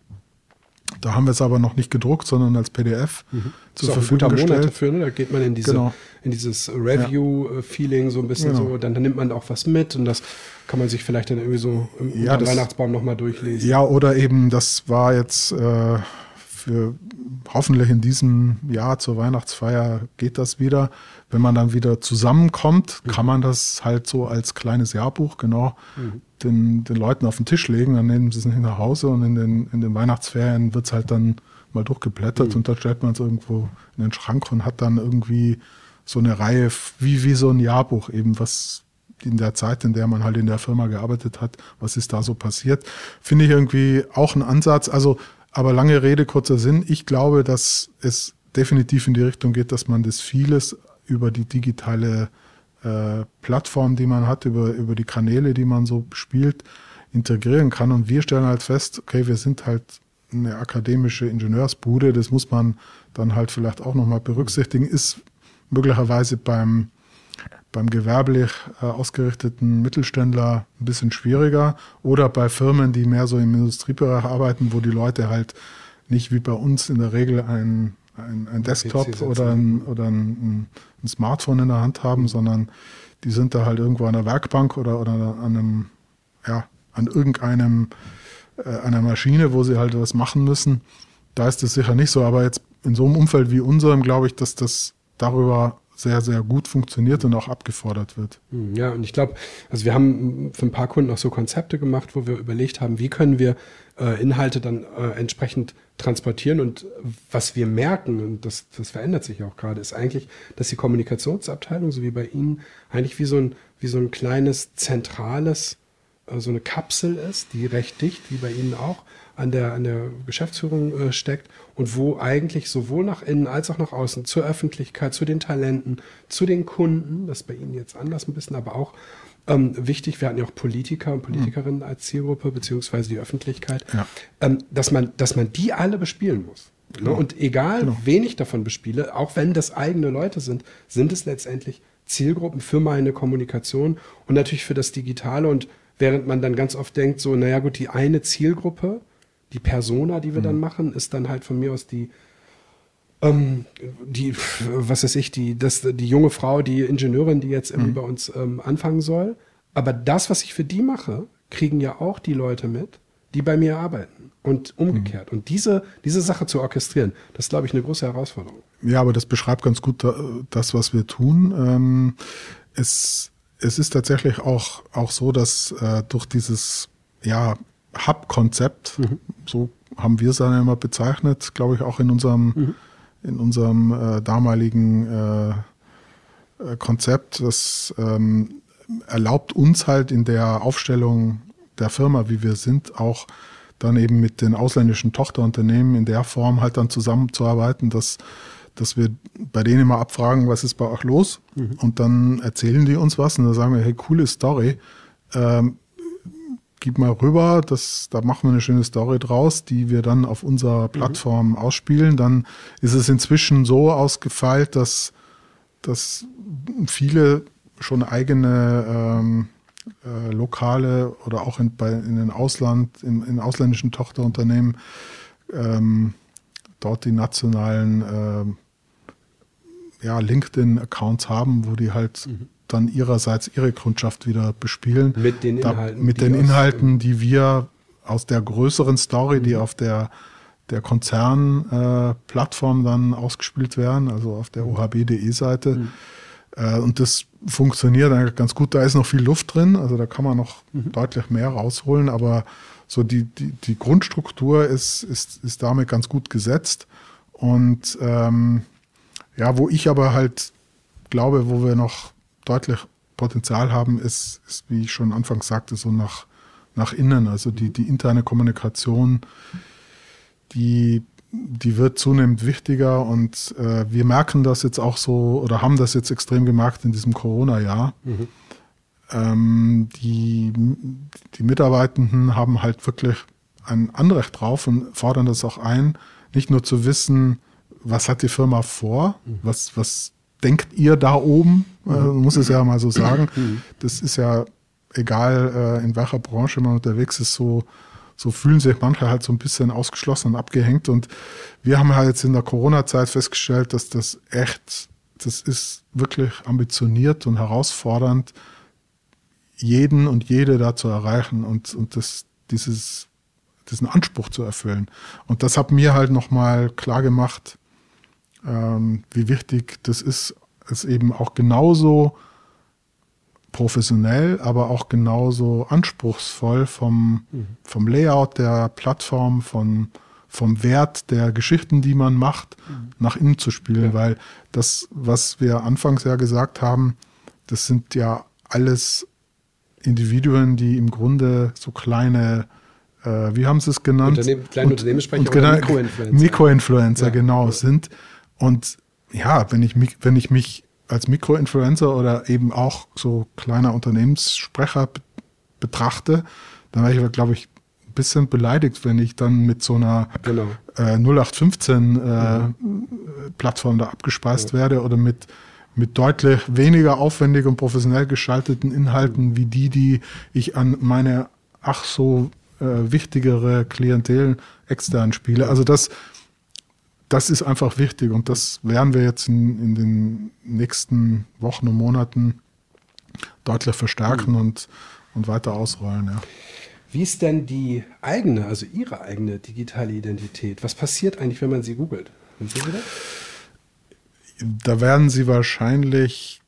Da haben wir es aber noch nicht gedruckt, sondern als PDF mhm. zur ist Verfügung ein gestellt. Monat dafür, ne? Da geht man in, diese, genau. in dieses Review-Feeling so ein bisschen genau. so. Dann, dann, nimmt man auch was mit und das kann man sich vielleicht dann irgendwie so im ja, Weihnachtsbaum nochmal durchlesen. Ja, oder eben, das war jetzt äh, für hoffentlich in diesem Jahr zur Weihnachtsfeier geht das wieder. Wenn man dann wieder zusammenkommt, kann man das halt so als kleines Jahrbuch genau mhm. den, den Leuten auf den Tisch legen. Dann nehmen sie es nach Hause und in den, in den Weihnachtsferien wird es halt dann mal durchgeblättert mhm. und dann stellt man es irgendwo in den Schrank und hat dann irgendwie so eine Reihe, wie, wie so ein Jahrbuch eben, was in der Zeit, in der man halt in der Firma gearbeitet hat, was ist da so passiert, finde ich irgendwie auch ein Ansatz. Also aber lange Rede, kurzer Sinn. Ich glaube, dass es definitiv in die Richtung geht, dass man das vieles über die digitale äh, Plattform, die man hat, über, über die Kanäle, die man so spielt, integrieren kann. Und wir stellen halt fest, okay, wir sind halt eine akademische Ingenieursbude, das muss man dann halt vielleicht auch nochmal berücksichtigen, ist möglicherweise beim beim gewerblich äh, ausgerichteten Mittelständler ein bisschen schwieriger oder bei Firmen, die mehr so im Industriebereich arbeiten, wo die Leute halt nicht wie bei uns in der Regel ein, ein, ein Desktop oder, ein, oder ein, ein, Smartphone in der Hand haben, sondern die sind da halt irgendwo an der Werkbank oder, oder an einem, ja, an irgendeinem, äh, einer Maschine, wo sie halt was machen müssen. Da ist es sicher nicht so, aber jetzt in so einem Umfeld wie unserem glaube ich, dass das darüber sehr, sehr gut funktioniert und auch abgefordert wird. Hm, ja, und ich glaube, also wir haben für ein paar Kunden auch so Konzepte gemacht, wo wir überlegt haben, wie können wir äh, Inhalte dann äh, entsprechend transportieren. Und was wir merken, und das, das verändert sich auch gerade, ist eigentlich, dass die Kommunikationsabteilung, so wie bei Ihnen, eigentlich wie so ein, wie so ein kleines zentrales, äh, so eine Kapsel ist, die recht dicht, wie bei Ihnen auch, an der, an der Geschäftsführung äh, steckt und wo eigentlich sowohl nach innen als auch nach außen zur Öffentlichkeit, zu den Talenten, zu den Kunden, das ist bei Ihnen jetzt anders ein bisschen, aber auch ähm, wichtig, wir hatten ja auch Politiker und Politikerinnen mhm. als Zielgruppe, beziehungsweise die Öffentlichkeit, ja. ähm, dass, man, dass man die alle bespielen muss. Ne? Genau. Und egal, genau. wen ich davon bespiele, auch wenn das eigene Leute sind, sind es letztendlich Zielgruppen für meine Kommunikation und natürlich für das Digitale. Und während man dann ganz oft denkt, so, naja gut, die eine Zielgruppe, die Persona, die wir mhm. dann machen, ist dann halt von mir aus die, ähm, die, was weiß ich, die, das, die junge Frau, die Ingenieurin, die jetzt irgendwie mhm. bei uns ähm, anfangen soll. Aber das, was ich für die mache, kriegen ja auch die Leute mit, die bei mir arbeiten. Und umgekehrt. Mhm. Und diese, diese Sache zu orchestrieren, das ist, glaube ich, eine große Herausforderung. Ja, aber das beschreibt ganz gut äh, das, was wir tun. Ähm, es, es ist tatsächlich auch, auch so, dass äh, durch dieses ja, Hub-Konzept, mhm. so haben wir es dann immer bezeichnet, glaube ich, auch in unserem, mhm. in unserem äh, damaligen äh, äh, Konzept. Das ähm, erlaubt uns halt in der Aufstellung der Firma, wie wir sind, auch dann eben mit den ausländischen Tochterunternehmen in der Form halt dann zusammenzuarbeiten, dass, dass wir bei denen immer abfragen, was ist bei euch los? Mhm. Und dann erzählen die uns was und dann sagen wir, hey, coole Story. Ähm, gib mal rüber, das, da machen wir eine schöne Story draus, die wir dann auf unserer mhm. Plattform mhm. ausspielen. Dann ist es inzwischen so ausgefeilt, dass, dass viele schon eigene ähm, äh, lokale oder auch in, bei, in den Ausland, in, in ausländischen Tochterunternehmen ähm, dort die nationalen äh, ja, LinkedIn-Accounts haben, wo die halt mhm dann ihrerseits ihre Kundschaft wieder bespielen. Mit den Inhalten. Da, mit den Inhalten, die wir aus der größeren Story, die mhm. auf der, der Konzernplattform äh, dann ausgespielt werden, also auf der ohb.de-Seite. Mhm. Äh, und das funktioniert eigentlich ganz gut. Da ist noch viel Luft drin, also da kann man noch mhm. deutlich mehr rausholen, aber so die, die, die Grundstruktur ist, ist, ist damit ganz gut gesetzt. Und ähm, ja, wo ich aber halt glaube, wo wir noch deutlich Potenzial haben, ist, ist, wie ich schon anfangs sagte, so nach, nach innen. Also die, die interne Kommunikation, die, die wird zunehmend wichtiger und äh, wir merken das jetzt auch so oder haben das jetzt extrem gemerkt in diesem Corona-Jahr. Mhm. Ähm, die, die Mitarbeitenden haben halt wirklich ein Anrecht drauf und fordern das auch ein, nicht nur zu wissen, was hat die Firma vor, mhm. was, was denkt ihr da oben? Mhm. Äh, muss es ja mal so sagen. Mhm. Das ist ja egal, äh, in welcher Branche man unterwegs ist, so, so fühlen sich manche halt so ein bisschen ausgeschlossen und abgehängt. Und wir haben halt jetzt in der Corona-Zeit festgestellt, dass das echt, das ist wirklich ambitioniert und herausfordernd, jeden und jede da zu erreichen und, und das, dieses, diesen Anspruch zu erfüllen. Und das hat mir halt nochmal klar gemacht, ähm, wie wichtig das ist, es eben auch genauso professionell, aber auch genauso anspruchsvoll vom, mhm. vom Layout der Plattform, von, vom Wert der Geschichten, die man macht, mhm. nach innen zu spielen, ja. weil das, was wir anfangs ja gesagt haben, das sind ja alles Individuen, die im Grunde so kleine, äh, wie haben sie es genannt? Unternehmen, kleine Unternehmenssprecher oder Mikroinfluencer. Mikroinfluencer, ja. genau, ja. sind. Und ja, wenn ich mich, wenn ich mich als Mikroinfluencer oder eben auch so kleiner Unternehmenssprecher betrachte, dann wäre ich, glaube ich, ein bisschen beleidigt, wenn ich dann mit so einer genau. äh, 0815 äh, mhm. Plattform da abgespeist ja. werde oder mit, mit deutlich weniger aufwendig und professionell gestalteten Inhalten wie die, die ich an meine ach so äh, wichtigere Klientel extern spiele. Also das, das ist einfach wichtig und das werden wir jetzt in, in den nächsten Wochen und Monaten deutlich verstärken mhm. und, und weiter ausrollen. Ja. Wie ist denn die eigene, also Ihre eigene digitale Identität? Was passiert eigentlich, wenn man sie googelt? Da werden Sie wahrscheinlich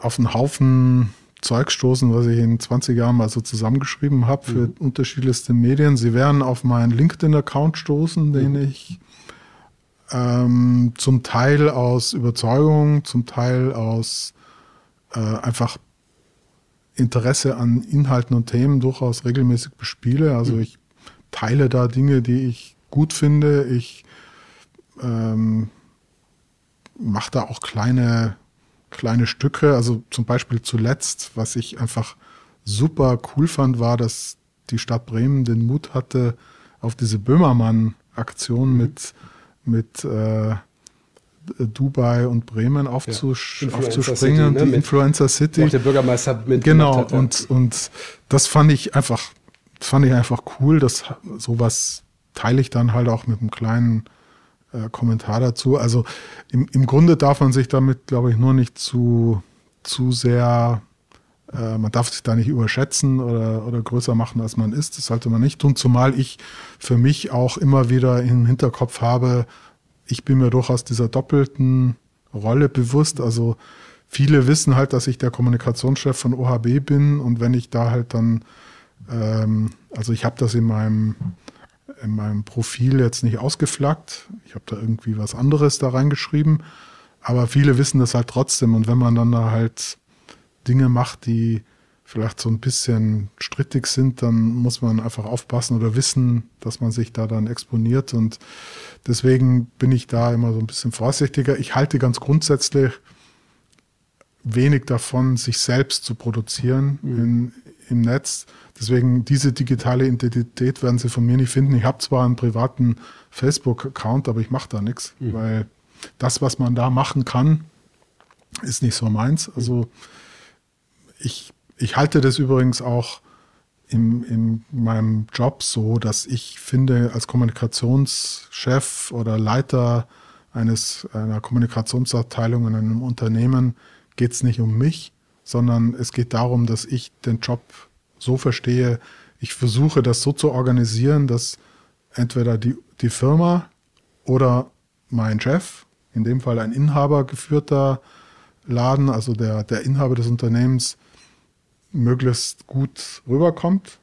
auf einen Haufen Zeug stoßen, was ich in 20 Jahren mal so zusammengeschrieben habe für mhm. unterschiedlichste Medien. Sie werden auf meinen LinkedIn-Account stoßen, den mhm. ich ähm, zum Teil aus Überzeugung, zum Teil aus äh, einfach Interesse an Inhalten und Themen durchaus regelmäßig bespiele. Also mhm. ich teile da Dinge, die ich gut finde. Ich ähm, mache da auch kleine, kleine Stücke. Also zum Beispiel zuletzt, was ich einfach super cool fand, war, dass die Stadt Bremen den Mut hatte, auf diese Böhmermann-Aktion mhm. mit, mit äh, Dubai und Bremen aufzusch ja. aufzuspringen, City, ne? die Influencer City. Auch der Bürgermeister mit Genau, hat, ja. und, und das fand ich einfach, fand ich einfach cool, dass sowas teile ich dann halt auch mit einem kleinen äh, Kommentar dazu. Also im, im Grunde darf man sich damit, glaube ich, nur nicht zu, zu sehr, äh, man darf sich da nicht überschätzen oder, oder größer machen, als man ist. Das sollte man nicht tun, zumal ich für mich auch immer wieder im Hinterkopf habe, ich bin mir durchaus dieser doppelten Rolle bewusst. Also viele wissen halt, dass ich der Kommunikationschef von OHB bin und wenn ich da halt dann, ähm, also ich habe das in meinem, in meinem Profil jetzt nicht ausgeflaggt. Ich habe da irgendwie was anderes da reingeschrieben. Aber viele wissen das halt trotzdem. Und wenn man dann da halt Dinge macht, die vielleicht so ein bisschen strittig sind, dann muss man einfach aufpassen oder wissen, dass man sich da dann exponiert. Und deswegen bin ich da immer so ein bisschen vorsichtiger. Ich halte ganz grundsätzlich wenig davon, sich selbst zu produzieren mhm. in, im Netz. Deswegen diese digitale Identität werden Sie von mir nicht finden. Ich habe zwar einen privaten Facebook-Account, aber ich mache da nichts, mhm. weil das, was man da machen kann, ist nicht so meins. Also ich ich halte das übrigens auch in, in meinem Job so, dass ich finde, als Kommunikationschef oder Leiter eines, einer Kommunikationsabteilung in einem Unternehmen geht es nicht um mich, sondern es geht darum, dass ich den Job so verstehe, ich versuche das so zu organisieren, dass entweder die, die Firma oder mein Chef, in dem Fall ein inhabergeführter Laden, also der, der Inhaber des Unternehmens, möglichst gut rüberkommt,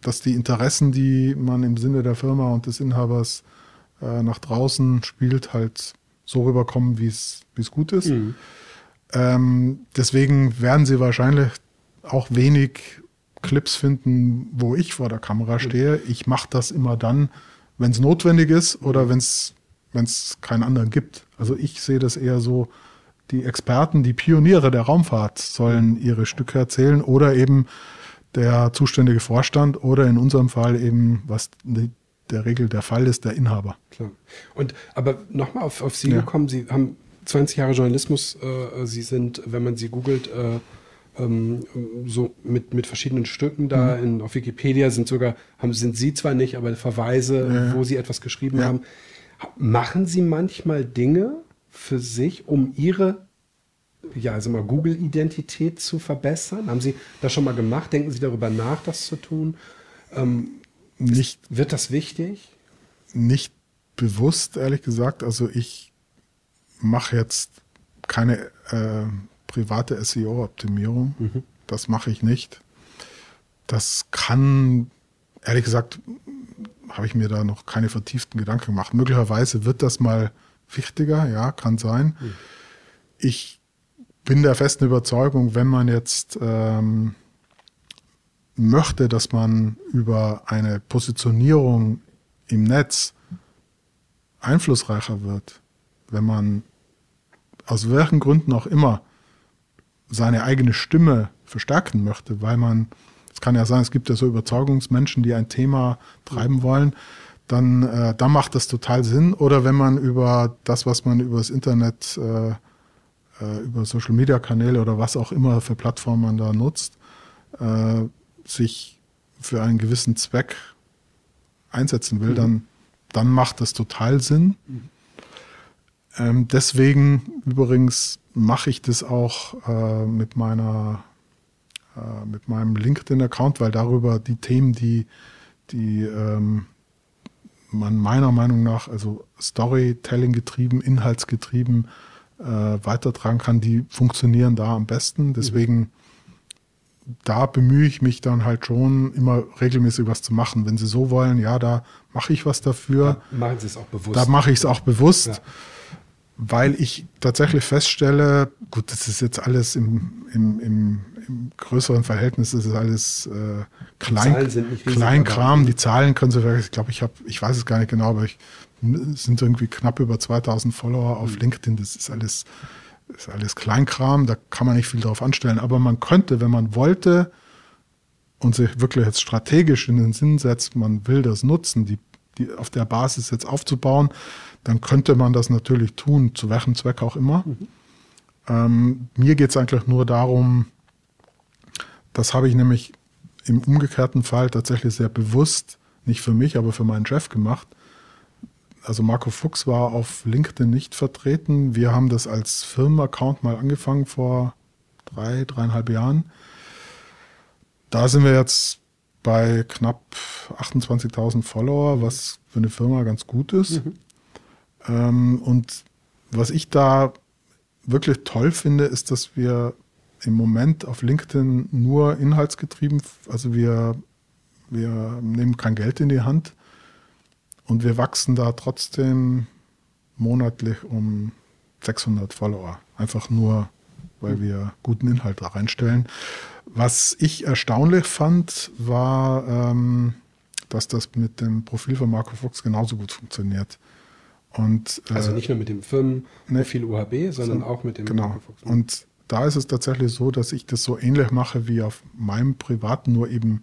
dass die Interessen, die man im Sinne der Firma und des Inhabers äh, nach draußen spielt, halt so rüberkommen, wie es gut ist. Mhm. Ähm, deswegen werden Sie wahrscheinlich auch wenig Clips finden, wo ich vor der Kamera stehe. Ich mache das immer dann, wenn es notwendig ist oder wenn es keinen anderen gibt. Also ich sehe das eher so, die Experten, die Pioniere der Raumfahrt sollen ihre Stücke erzählen oder eben der zuständige Vorstand oder in unserem Fall eben, was der Regel der Fall ist, der Inhaber. Klar. Und aber nochmal auf, auf Sie ja. gekommen, Sie haben 20 Jahre Journalismus, äh, Sie sind, wenn man Sie googelt, äh, ähm, so mit, mit verschiedenen Stücken da mhm. in, auf Wikipedia sind sogar, haben, sind Sie zwar nicht, aber Verweise, ja. wo Sie etwas geschrieben ja. haben. Machen Sie manchmal Dinge, für sich, um ihre ja, also mal Google-Identität zu verbessern? Haben Sie das schon mal gemacht? Denken Sie darüber nach, das zu tun? Ähm, nicht, wird das wichtig? Nicht bewusst, ehrlich gesagt. Also ich mache jetzt keine äh, private SEO-Optimierung. Mhm. Das mache ich nicht. Das kann, ehrlich gesagt, habe ich mir da noch keine vertieften Gedanken gemacht. Möglicherweise wird das mal wichtiger, ja, kann sein. Ich bin der festen Überzeugung, wenn man jetzt ähm, möchte, dass man über eine Positionierung im Netz einflussreicher wird, wenn man aus welchen Gründen auch immer seine eigene Stimme verstärken möchte, weil man, es kann ja sein, es gibt ja so Überzeugungsmenschen, die ein Thema treiben wollen, dann, äh, dann macht das total Sinn. Oder wenn man über das, was man über das Internet äh, äh, über Social-Media-Kanäle oder was auch immer für Plattformen man da nutzt, äh, sich für einen gewissen Zweck einsetzen will, mhm. dann, dann macht das total Sinn. Mhm. Ähm, deswegen übrigens mache ich das auch äh, mit meiner äh, mit meinem LinkedIn-Account, weil darüber die Themen, die, die ähm, man meiner Meinung nach, also Storytelling getrieben, inhaltsgetrieben äh, weitertragen kann, die funktionieren da am besten. Deswegen mhm. da bemühe ich mich dann halt schon immer regelmäßig was zu machen. Wenn Sie so wollen, ja, da mache ich was dafür. Da machen Sie es auch bewusst. Da mache ich es auch bewusst. Ja weil ich tatsächlich feststelle, gut, das ist jetzt alles im, im, im, im größeren Verhältnis, ist alles äh, Klein, Kleinkram. Die Zahlen können Sie, ich glaube, ich habe, ich weiß es gar nicht genau, aber ich es sind irgendwie knapp über 2000 Follower auf mhm. LinkedIn. Das ist alles, ist alles Kleinkram, da kann man nicht viel drauf anstellen. Aber man könnte, wenn man wollte und sich wirklich jetzt strategisch in den Sinn setzt, man will das nutzen, die, die auf der Basis jetzt aufzubauen, dann könnte man das natürlich tun, zu welchem Zweck auch immer. Mhm. Ähm, mir geht es eigentlich nur darum, das habe ich nämlich im umgekehrten Fall tatsächlich sehr bewusst, nicht für mich, aber für meinen Chef gemacht. Also Marco Fuchs war auf LinkedIn nicht vertreten. Wir haben das als Firmenaccount mal angefangen vor drei, dreieinhalb Jahren. Da sind wir jetzt bei knapp 28.000 Follower, was für eine Firma ganz gut ist. Mhm. Ähm, und was ich da wirklich toll finde, ist, dass wir im Moment auf LinkedIn nur inhaltsgetrieben, also wir, wir nehmen kein Geld in die Hand und wir wachsen da trotzdem monatlich um 600 Follower. Einfach nur, weil wir guten Inhalt da reinstellen. Was ich erstaunlich fand, war, ähm, dass das mit dem Profil von Marco Fuchs genauso gut funktioniert. Und, äh, also nicht nur mit dem Firmenprofil ne, UHB, sondern auch mit dem Genau. Und da ist es tatsächlich so, dass ich das so ähnlich mache wie auf meinem privaten, nur eben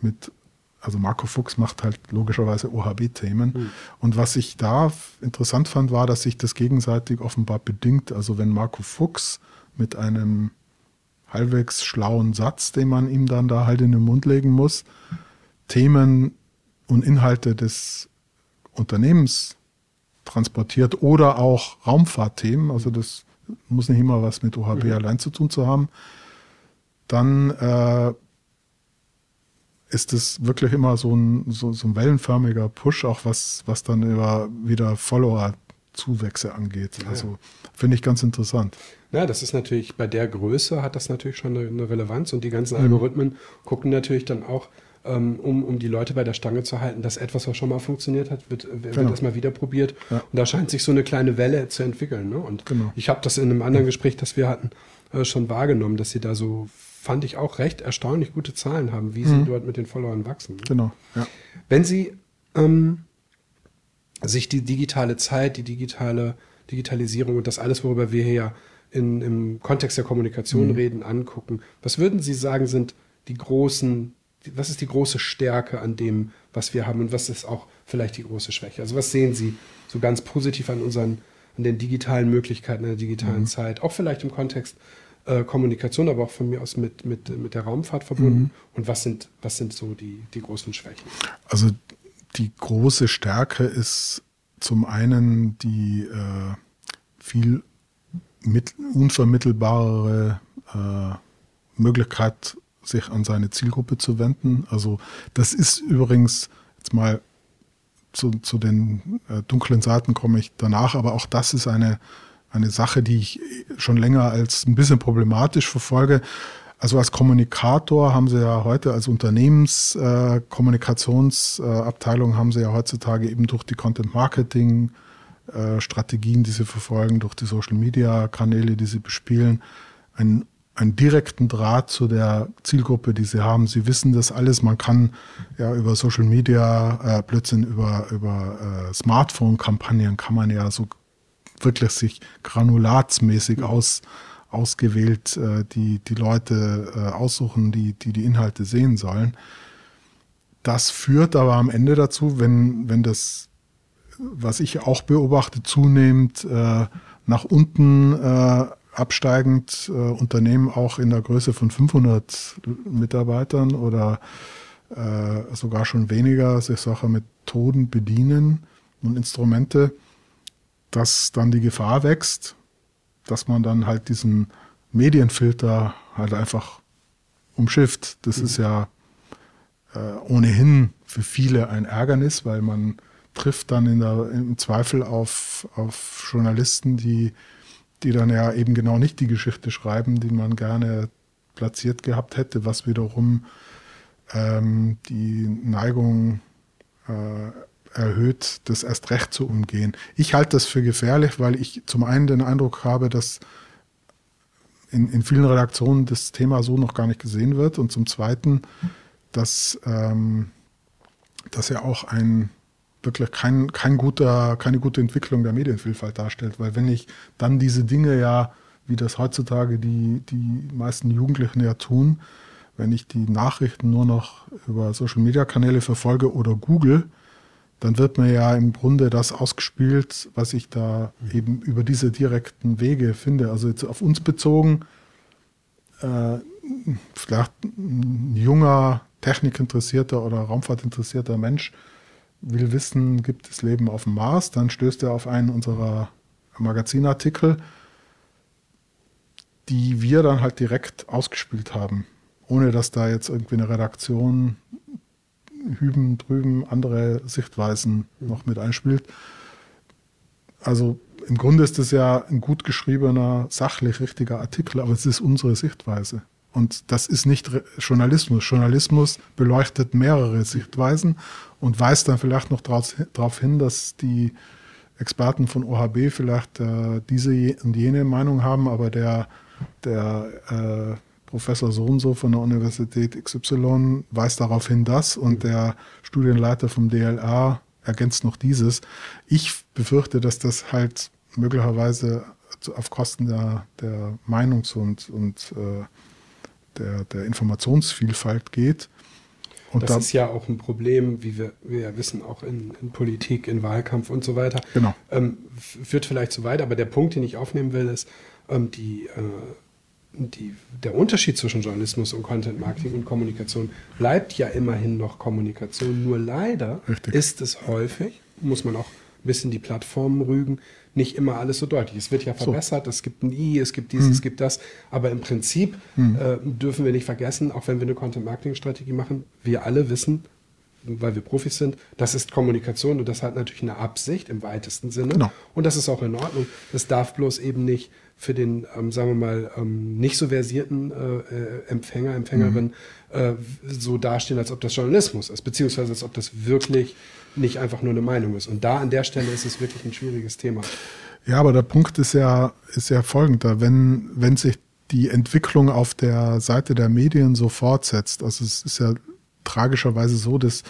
mit, also Marco Fuchs macht halt logischerweise OHB-Themen. Hm. Und was ich da interessant fand, war, dass sich das gegenseitig offenbar bedingt. Also wenn Marco Fuchs mit einem halbwegs schlauen Satz, den man ihm dann da halt in den Mund legen muss, Themen und Inhalte des Unternehmens transportiert oder auch Raumfahrtthemen, also das muss nicht immer was mit OHB mhm. allein zu tun zu haben, dann äh, ist es wirklich immer so ein, so, so ein wellenförmiger Push, auch was, was dann über wieder Follower-Zuwächse angeht. Ja. Also finde ich ganz interessant. Ja, das ist natürlich, bei der Größe hat das natürlich schon eine, eine Relevanz und die ganzen mhm. Algorithmen gucken natürlich dann auch, um, um die Leute bei der Stange zu halten, dass etwas, was schon mal funktioniert hat, wird, wird genau. das mal wieder probiert. Ja. Und da scheint sich so eine kleine Welle zu entwickeln. Ne? Und genau. ich habe das in einem anderen Gespräch, das wir hatten, äh, schon wahrgenommen, dass sie da so, fand ich auch recht erstaunlich gute Zahlen haben, wie mhm. sie dort mit den Followern wachsen. Ne? Genau. Ja. Wenn sie ähm, sich die digitale Zeit, die digitale Digitalisierung und das alles, worüber wir hier ja in, im Kontext der Kommunikation mhm. reden, angucken, was würden Sie sagen, sind die großen was ist die große Stärke an dem, was wir haben und was ist auch vielleicht die große Schwäche? Also was sehen Sie so ganz positiv an unseren, an den digitalen Möglichkeiten der digitalen mhm. Zeit, auch vielleicht im Kontext äh, Kommunikation, aber auch von mir aus mit, mit, mit der Raumfahrt verbunden. Mhm. Und was sind, was sind so die, die großen Schwächen? Also die große Stärke ist zum einen die äh, viel mit, unvermittelbarere äh, Möglichkeit sich an seine Zielgruppe zu wenden. Also das ist übrigens jetzt mal zu, zu den äh, dunklen Seiten komme ich danach, aber auch das ist eine, eine Sache, die ich schon länger als ein bisschen problematisch verfolge. Also als Kommunikator haben Sie ja heute, als Unternehmenskommunikationsabteilung äh, haben Sie ja heutzutage eben durch die Content-Marketing-Strategien, äh, die Sie verfolgen, durch die Social-Media-Kanäle, die Sie bespielen, einen einen direkten Draht zu der Zielgruppe, die sie haben. Sie wissen das alles. Man kann ja über Social Media, äh, Blödsinn, über, über äh, Smartphone-Kampagnen kann man ja so wirklich sich granulatsmäßig aus, ausgewählt äh, die, die Leute äh, aussuchen, die, die die Inhalte sehen sollen. Das führt aber am Ende dazu, wenn, wenn das, was ich auch beobachte, zunehmend äh, nach unten äh, absteigend äh, Unternehmen auch in der Größe von 500 Mitarbeitern oder äh, sogar schon weniger sich solcher Methoden bedienen und Instrumente, dass dann die Gefahr wächst, dass man dann halt diesen Medienfilter halt einfach umschifft. Das mhm. ist ja äh, ohnehin für viele ein Ärgernis, weil man trifft dann in der, im Zweifel auf, auf Journalisten, die, die dann ja eben genau nicht die Geschichte schreiben, die man gerne platziert gehabt hätte, was wiederum ähm, die Neigung äh, erhöht, das erst recht zu umgehen. Ich halte das für gefährlich, weil ich zum einen den Eindruck habe, dass in, in vielen Redaktionen das Thema so noch gar nicht gesehen wird und zum zweiten, dass ähm, das ja auch ein wirklich kein, kein guter, keine gute Entwicklung der Medienvielfalt darstellt, weil wenn ich dann diese Dinge ja, wie das heutzutage die, die meisten Jugendlichen ja tun, wenn ich die Nachrichten nur noch über Social-Media-Kanäle verfolge oder Google, dann wird mir ja im Grunde das ausgespielt, was ich da eben über diese direkten Wege finde. Also jetzt auf uns bezogen, äh, vielleicht ein junger, technikinteressierter oder raumfahrtinteressierter Mensch will wissen, gibt es Leben auf dem Mars, dann stößt er auf einen unserer Magazinartikel, die wir dann halt direkt ausgespielt haben, ohne dass da jetzt irgendwie eine Redaktion hüben drüben andere Sichtweisen noch mit einspielt. Also im Grunde ist es ja ein gut geschriebener, sachlich richtiger Artikel, aber es ist unsere Sichtweise. Und das ist nicht Journalismus. Journalismus beleuchtet mehrere Sichtweisen und weist dann vielleicht noch darauf hin, dass die Experten von OHB vielleicht äh, diese und jene Meinung haben, aber der, der äh, Professor so und so von der Universität XY weist darauf hin das und der Studienleiter vom DLA ergänzt noch dieses. Ich befürchte, dass das halt möglicherweise auf Kosten der, der Meinungs- und, und äh, der, der Informationsvielfalt geht. Und das da, ist ja auch ein Problem, wie wir, wir ja wissen, auch in, in, Politik, in Wahlkampf und so weiter. Genau. Ähm, führt vielleicht zu weit, aber der Punkt, den ich aufnehmen will, ist, ähm, die äh, die, der Unterschied zwischen Journalismus und Content Marketing und Kommunikation bleibt ja immerhin noch Kommunikation. Nur leider Richtig. ist es häufig, muss man auch bisschen die Plattformen rügen, nicht immer alles so deutlich. Es wird ja verbessert, so. es gibt ein I, es gibt dies, mhm. es gibt das. Aber im Prinzip mhm. äh, dürfen wir nicht vergessen, auch wenn wir eine Content Marketing Strategie machen, wir alle wissen, weil wir Profis sind, das ist Kommunikation und das hat natürlich eine Absicht im weitesten Sinne. Genau. Und das ist auch in Ordnung. Das darf bloß eben nicht für den, ähm, sagen wir mal, ähm, nicht so versierten äh, äh, Empfänger, Empfängerin mhm. äh, so dastehen, als ob das Journalismus ist, beziehungsweise als ob das wirklich nicht einfach nur eine Meinung ist. Und da an der Stelle ist es wirklich ein schwieriges Thema. Ja, aber der Punkt ist ja, ist ja folgender. Wenn, wenn sich die Entwicklung auf der Seite der Medien so fortsetzt, also es ist ja tragischerweise so, dass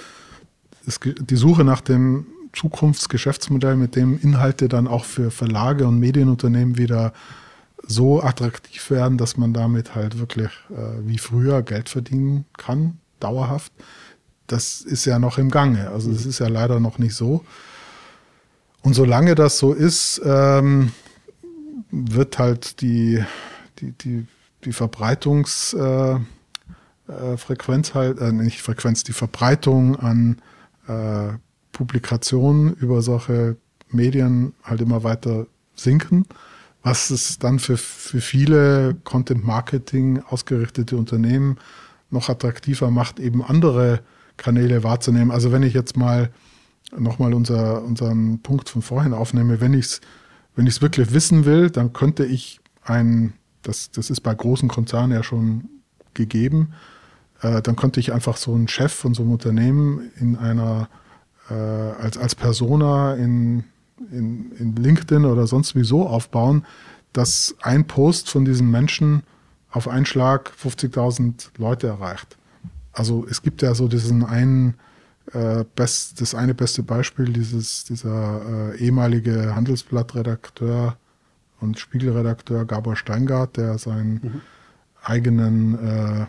es, die Suche nach dem Zukunftsgeschäftsmodell, mit dem Inhalte dann auch für Verlage und Medienunternehmen wieder so attraktiv werden, dass man damit halt wirklich äh, wie früher Geld verdienen kann, dauerhaft. Das ist ja noch im Gange. Also das ist ja leider noch nicht so. Und solange das so ist, ähm, wird halt die, die, die, die Verbreitungsfrequenz äh, äh, halt, äh, nicht Frequenz, die Verbreitung an äh, Publikationen über solche Medien halt immer weiter sinken was es dann für, für viele Content-Marketing ausgerichtete Unternehmen noch attraktiver macht, eben andere Kanäle wahrzunehmen. Also wenn ich jetzt mal nochmal unser, unseren Punkt von vorhin aufnehme, wenn ich es wenn ich's wirklich wissen will, dann könnte ich ein, das, das ist bei großen Konzernen ja schon gegeben, äh, dann könnte ich einfach so einen Chef von so einem Unternehmen in einer, äh, als, als Persona in in, in LinkedIn oder sonst wie so aufbauen, dass ein Post von diesen Menschen auf einen Schlag 50.000 Leute erreicht. Also es gibt ja so diesen einen, äh, best, das eine beste Beispiel, dieses, dieser äh, ehemalige Handelsblattredakteur und Spiegelredakteur Gabor Steingart, der seinen mhm. eigenen äh,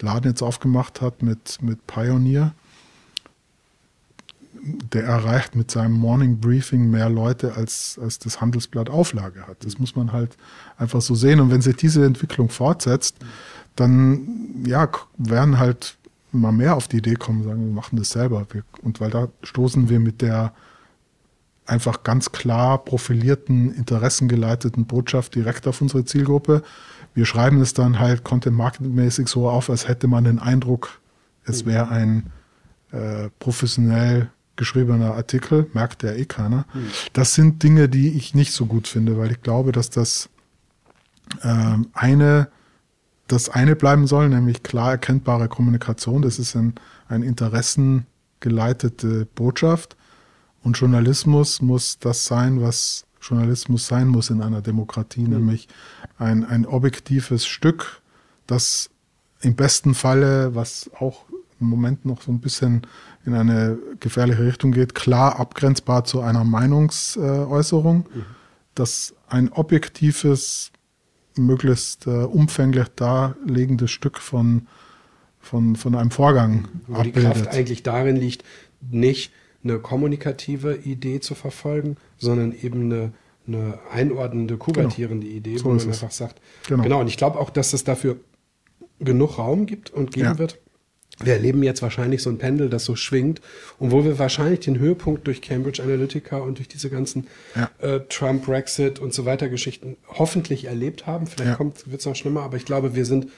Laden jetzt aufgemacht hat mit, mit Pioneer der erreicht mit seinem Morning Briefing mehr Leute, als, als das Handelsblatt Auflage hat. Das muss man halt einfach so sehen. Und wenn sich diese Entwicklung fortsetzt, dann ja, werden halt mal mehr auf die Idee kommen, sagen, wir machen das selber. Und weil da stoßen wir mit der einfach ganz klar profilierten, interessengeleiteten Botschaft direkt auf unsere Zielgruppe. Wir schreiben es dann halt content-marketing-mäßig so auf, als hätte man den Eindruck, es mhm. wäre ein äh, professionell geschriebener Artikel, merkt ja eh keiner. Mhm. Das sind Dinge, die ich nicht so gut finde, weil ich glaube, dass das äh, eine das eine bleiben soll, nämlich klar erkennbare Kommunikation. Das ist ein, ein interessengeleitete Botschaft. Und Journalismus muss das sein, was Journalismus sein muss in einer Demokratie, mhm. nämlich ein, ein objektives Stück, das im besten Falle, was auch im Moment noch so ein bisschen in eine gefährliche Richtung geht, klar abgrenzbar zu einer Meinungsäußerung, mhm. dass ein objektives, möglichst äh, umfänglich darlegendes Stück von, von, von einem Vorgang Wo abbildet. die Kraft eigentlich darin liegt, nicht eine kommunikative Idee zu verfolgen, sondern eben eine, eine einordnende, kuvertierende genau. Idee, so wo man einfach sagt, genau. genau. Und ich glaube auch, dass es dafür genug Raum gibt und geben ja. wird. Wir erleben jetzt wahrscheinlich so ein Pendel, das so schwingt und wo wir wahrscheinlich den Höhepunkt durch Cambridge Analytica und durch diese ganzen ja. äh, Trump, Brexit und so weiter Geschichten hoffentlich erlebt haben. Vielleicht ja. wird es noch schlimmer, aber ich glaube, wir sind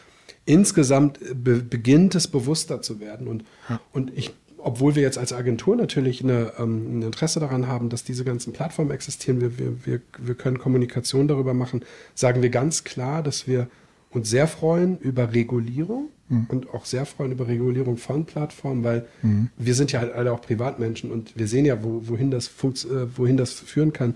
insgesamt be beginnt es bewusster zu werden und, ja. und ich obwohl wir jetzt als Agentur natürlich eine, ähm, ein Interesse daran haben, dass diese ganzen Plattformen existieren, wir, wir, wir, wir können Kommunikation darüber machen, sagen wir ganz klar, dass wir uns sehr freuen über Regulierung mhm. und auch sehr freuen über Regulierung von Plattformen, weil mhm. wir sind ja halt alle auch Privatmenschen und wir sehen ja, wo, wohin, das äh, wohin das führen kann.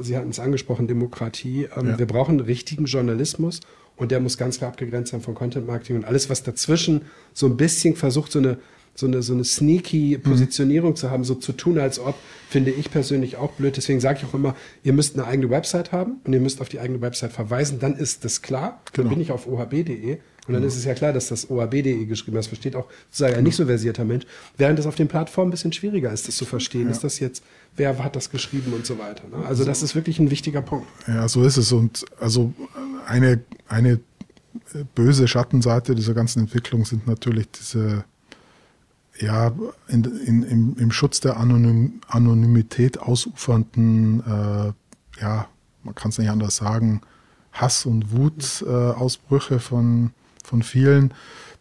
Sie hatten es angesprochen, Demokratie. Ähm, ja. Wir brauchen richtigen Journalismus und der muss ganz klar abgegrenzt sein von Content Marketing und alles, was dazwischen so ein bisschen versucht, so eine so eine, so eine sneaky Positionierung mhm. zu haben, so zu tun, als ob, finde ich persönlich auch blöd. Deswegen sage ich auch immer, ihr müsst eine eigene Website haben und ihr müsst auf die eigene Website verweisen. Dann ist das klar. Dann genau. bin ich auf ohb.de und dann mhm. ist es ja klar, dass das ohb.de geschrieben ist. Das versteht auch sozusagen ein nicht so versierter Mensch. Während es auf den Plattformen ein bisschen schwieriger ist, das zu verstehen. Ja. Ist das jetzt, wer hat das geschrieben und so weiter. Ne? Also das ist wirklich ein wichtiger Punkt. Ja, so ist es. Und also eine, eine böse Schattenseite dieser ganzen Entwicklung sind natürlich diese ja, in, in, im, im Schutz der Anonym, Anonymität ausufernden, äh, ja, man kann es nicht anders sagen, Hass- und Wutausbrüche äh, von, von vielen.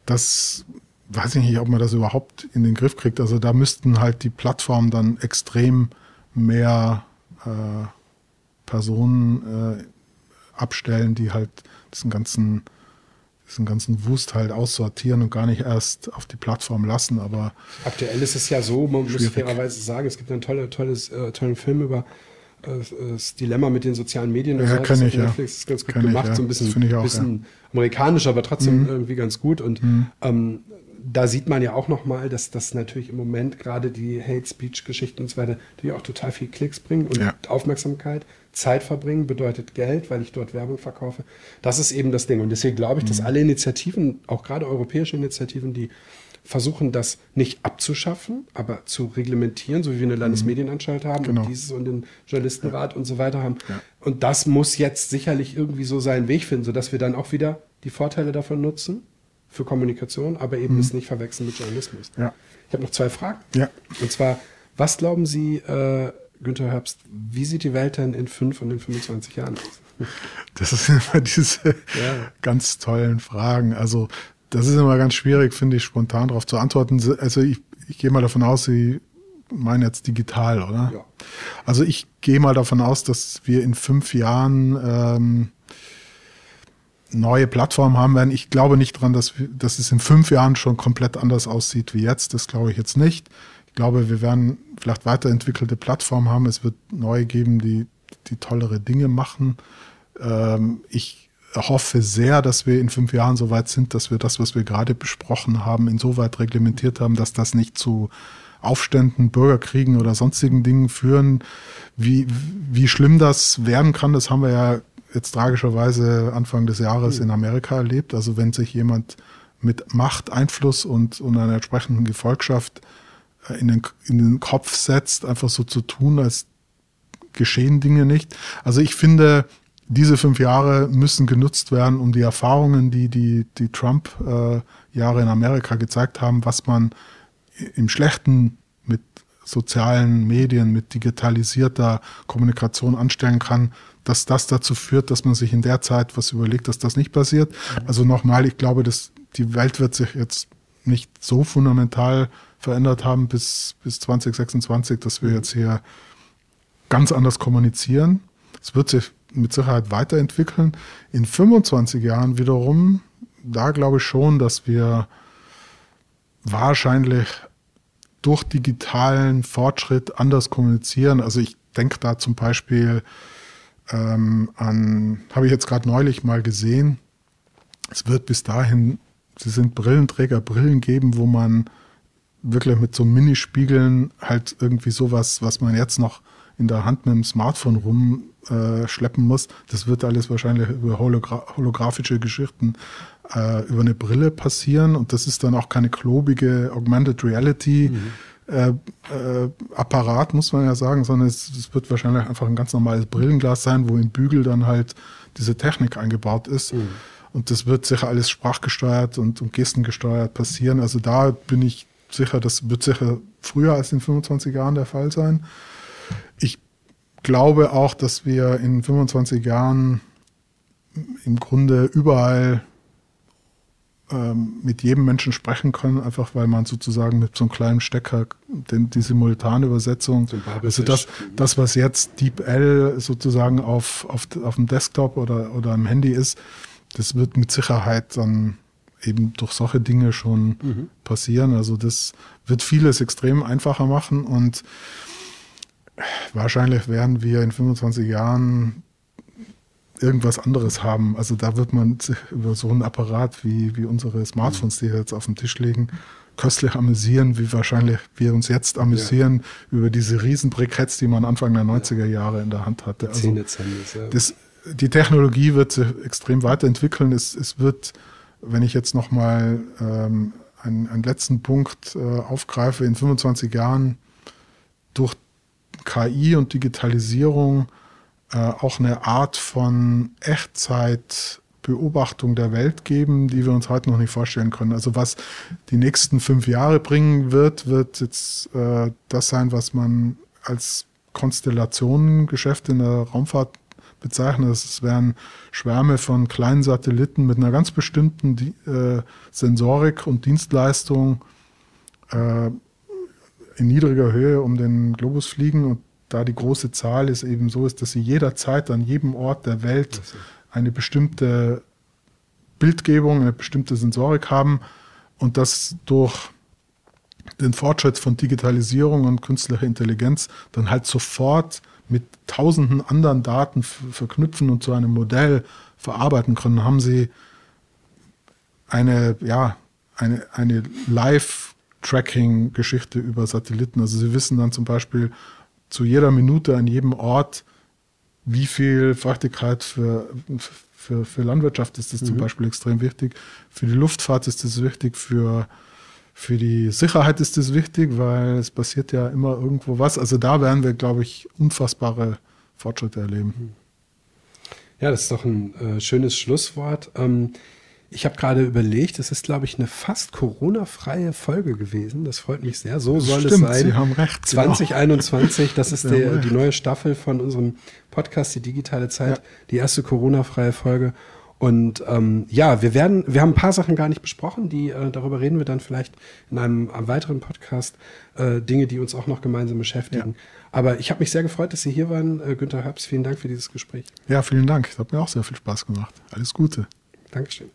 Das weiß ich nicht, ob man das überhaupt in den Griff kriegt. Also da müssten halt die Plattformen dann extrem mehr äh, Personen äh, abstellen, die halt diesen ganzen diesen ganzen Wust halt aussortieren und gar nicht erst auf die Plattform lassen. Aber aktuell ist es ja so, man schwierig. muss fairerweise sagen, es gibt einen tolle, tolles, äh, tollen Film über das Dilemma mit den sozialen Medien. Ja, kann ich, ja. Netflix ist ganz gut kann gemacht, ich, ja. so ein bisschen, auch, bisschen ja. amerikanisch, aber trotzdem mhm. irgendwie ganz gut. Und mhm. ähm, da sieht man ja auch nochmal, dass das natürlich im Moment gerade die Hate Speech Geschichten und so weiter, die auch total viel Klicks bringen und Aufmerksamkeit. Zeit verbringen bedeutet Geld, weil ich dort Werbung verkaufe. Das ist eben das Ding. Und deswegen glaube ich, dass mhm. alle Initiativen, auch gerade europäische Initiativen, die versuchen, das nicht abzuschaffen, aber zu reglementieren, so wie wir eine mhm. Landesmedienanstalt haben genau. und dieses und den Journalistenrat ja. und so weiter haben. Ja. Und das muss jetzt sicherlich irgendwie so seinen Weg finden, sodass wir dann auch wieder die Vorteile davon nutzen für Kommunikation, aber eben mhm. es nicht verwechseln mit Journalismus. Ja. Ich habe noch zwei Fragen. Ja. Und zwar, was glauben Sie, äh, Günther Herbst, wie sieht die Welt denn in fünf und in 25 Jahren aus? Das sind immer diese ja. ganz tollen Fragen. Also, das ist immer ganz schwierig, finde ich, spontan darauf zu antworten. Also, ich, ich gehe mal davon aus, Sie meinen jetzt digital, oder? Ja. Also, ich gehe mal davon aus, dass wir in fünf Jahren ähm, neue Plattformen haben werden. Ich glaube nicht daran, dass, dass es in fünf Jahren schon komplett anders aussieht wie jetzt. Das glaube ich jetzt nicht. Ich glaube, wir werden vielleicht weiterentwickelte Plattformen haben. Es wird neue geben, die, die tollere Dinge machen. Ähm, ich hoffe sehr, dass wir in fünf Jahren so weit sind, dass wir das, was wir gerade besprochen haben, insoweit reglementiert haben, dass das nicht zu Aufständen, Bürgerkriegen oder sonstigen Dingen führen. Wie, wie schlimm das werden kann, das haben wir ja jetzt tragischerweise Anfang des Jahres in Amerika erlebt. Also wenn sich jemand mit Macht, Einfluss und, und einer entsprechenden Gefolgschaft äh, in den, in den Kopf setzt, einfach so zu tun, als geschehen Dinge nicht. Also ich finde, diese fünf Jahre müssen genutzt werden, um die Erfahrungen, die die, die Trump-Jahre in Amerika gezeigt haben, was man im Schlechten mit sozialen Medien, mit digitalisierter Kommunikation anstellen kann, dass das dazu führt, dass man sich in der Zeit was überlegt, dass das nicht passiert. Also nochmal, ich glaube, dass die Welt wird sich jetzt nicht so fundamental verändert haben bis, bis 2026, dass wir jetzt hier ganz anders kommunizieren. Es wird sich mit Sicherheit weiterentwickeln. In 25 Jahren wiederum, da glaube ich schon, dass wir wahrscheinlich durch digitalen Fortschritt anders kommunizieren. Also ich denke da zum Beispiel ähm, an, habe ich jetzt gerade neulich mal gesehen, es wird bis dahin, sie sind Brillenträger, Brillen geben, wo man wirklich mit so Minispiegeln halt irgendwie sowas, was man jetzt noch in der Hand mit dem Smartphone rumschleppen äh, muss. Das wird alles wahrscheinlich über hologra holographische Geschichten äh, über eine Brille passieren und das ist dann auch keine klobige Augmented Reality. Mhm. Äh, äh, Apparat, muss man ja sagen, sondern es, es, wird wahrscheinlich einfach ein ganz normales Brillenglas sein, wo im Bügel dann halt diese Technik eingebaut ist. Mhm. Und das wird sicher alles sprachgesteuert und, und gestengesteuert passieren. Also da bin ich sicher, das wird sicher früher als in 25 Jahren der Fall sein. Ich glaube auch, dass wir in 25 Jahren im Grunde überall ähm, mit jedem Menschen sprechen können, einfach weil man sozusagen mit so einem kleinen Stecker den, die simultane Übersetzung, also das, das, was jetzt DeepL sozusagen auf, auf, auf dem Desktop oder, oder am Handy ist, das wird mit Sicherheit dann eben durch solche Dinge schon mhm. passieren. Also das wird vieles extrem einfacher machen und wahrscheinlich werden wir in 25 Jahren irgendwas anderes haben. Also da wird man über so einen Apparat wie, wie unsere Smartphones, die jetzt auf dem Tisch liegen, köstlich amüsieren, wie wahrscheinlich wir uns jetzt amüsieren ja. über diese Riesenbriketts, die man Anfang der 90er Jahre in der Hand hatte. Also das, die Technologie wird sich extrem weiterentwickeln. Es, es wird, wenn ich jetzt nochmal ähm, einen, einen letzten Punkt äh, aufgreife, in 25 Jahren durch KI und Digitalisierung äh, auch eine Art von Echtzeitbeobachtung der Welt geben, die wir uns heute noch nicht vorstellen können. Also was die nächsten fünf Jahre bringen wird, wird jetzt äh, das sein, was man als Konstellationengeschäft in der Raumfahrt bezeichnet. Es werden Schwärme von kleinen Satelliten mit einer ganz bestimmten äh, Sensorik und Dienstleistung äh, in niedriger Höhe um den Globus fliegen. Und da die große Zahl ist eben so ist, dass sie jederzeit an jedem Ort der Welt eine bestimmte Bildgebung, eine bestimmte Sensorik haben und das durch den Fortschritt von Digitalisierung und künstlicher Intelligenz dann halt sofort mit tausenden anderen Daten verknüpfen und zu einem Modell verarbeiten können, haben sie eine, ja, eine, eine Live-Tracking-Geschichte über Satelliten. Also sie wissen dann zum Beispiel, zu jeder Minute an jedem Ort, wie viel Feuchtigkeit für, für, für Landwirtschaft ist das mhm. zum Beispiel extrem wichtig. Für die Luftfahrt ist das wichtig, für, für die Sicherheit ist das wichtig, weil es passiert ja immer irgendwo was. Also da werden wir, glaube ich, unfassbare Fortschritte erleben. Ja, das ist doch ein äh, schönes Schlusswort. Ähm, ich habe gerade überlegt, es ist, glaube ich, eine fast Corona-freie Folge gewesen. Das freut mich sehr. So soll Stimmt, es sein. Sie haben recht. 2021, das ist der, die neue Staffel von unserem Podcast, die digitale Zeit, ja. die erste Corona-freie Folge. Und ähm, ja, wir werden, wir haben ein paar Sachen gar nicht besprochen, die äh, darüber reden wir dann vielleicht in einem, einem weiteren Podcast, äh, Dinge, die uns auch noch gemeinsam beschäftigen. Ja. Aber ich habe mich sehr gefreut, dass Sie hier waren, äh, Günther Herbst. Vielen Dank für dieses Gespräch. Ja, vielen Dank. Es hat mir auch sehr viel Spaß gemacht. Alles Gute. Dankeschön.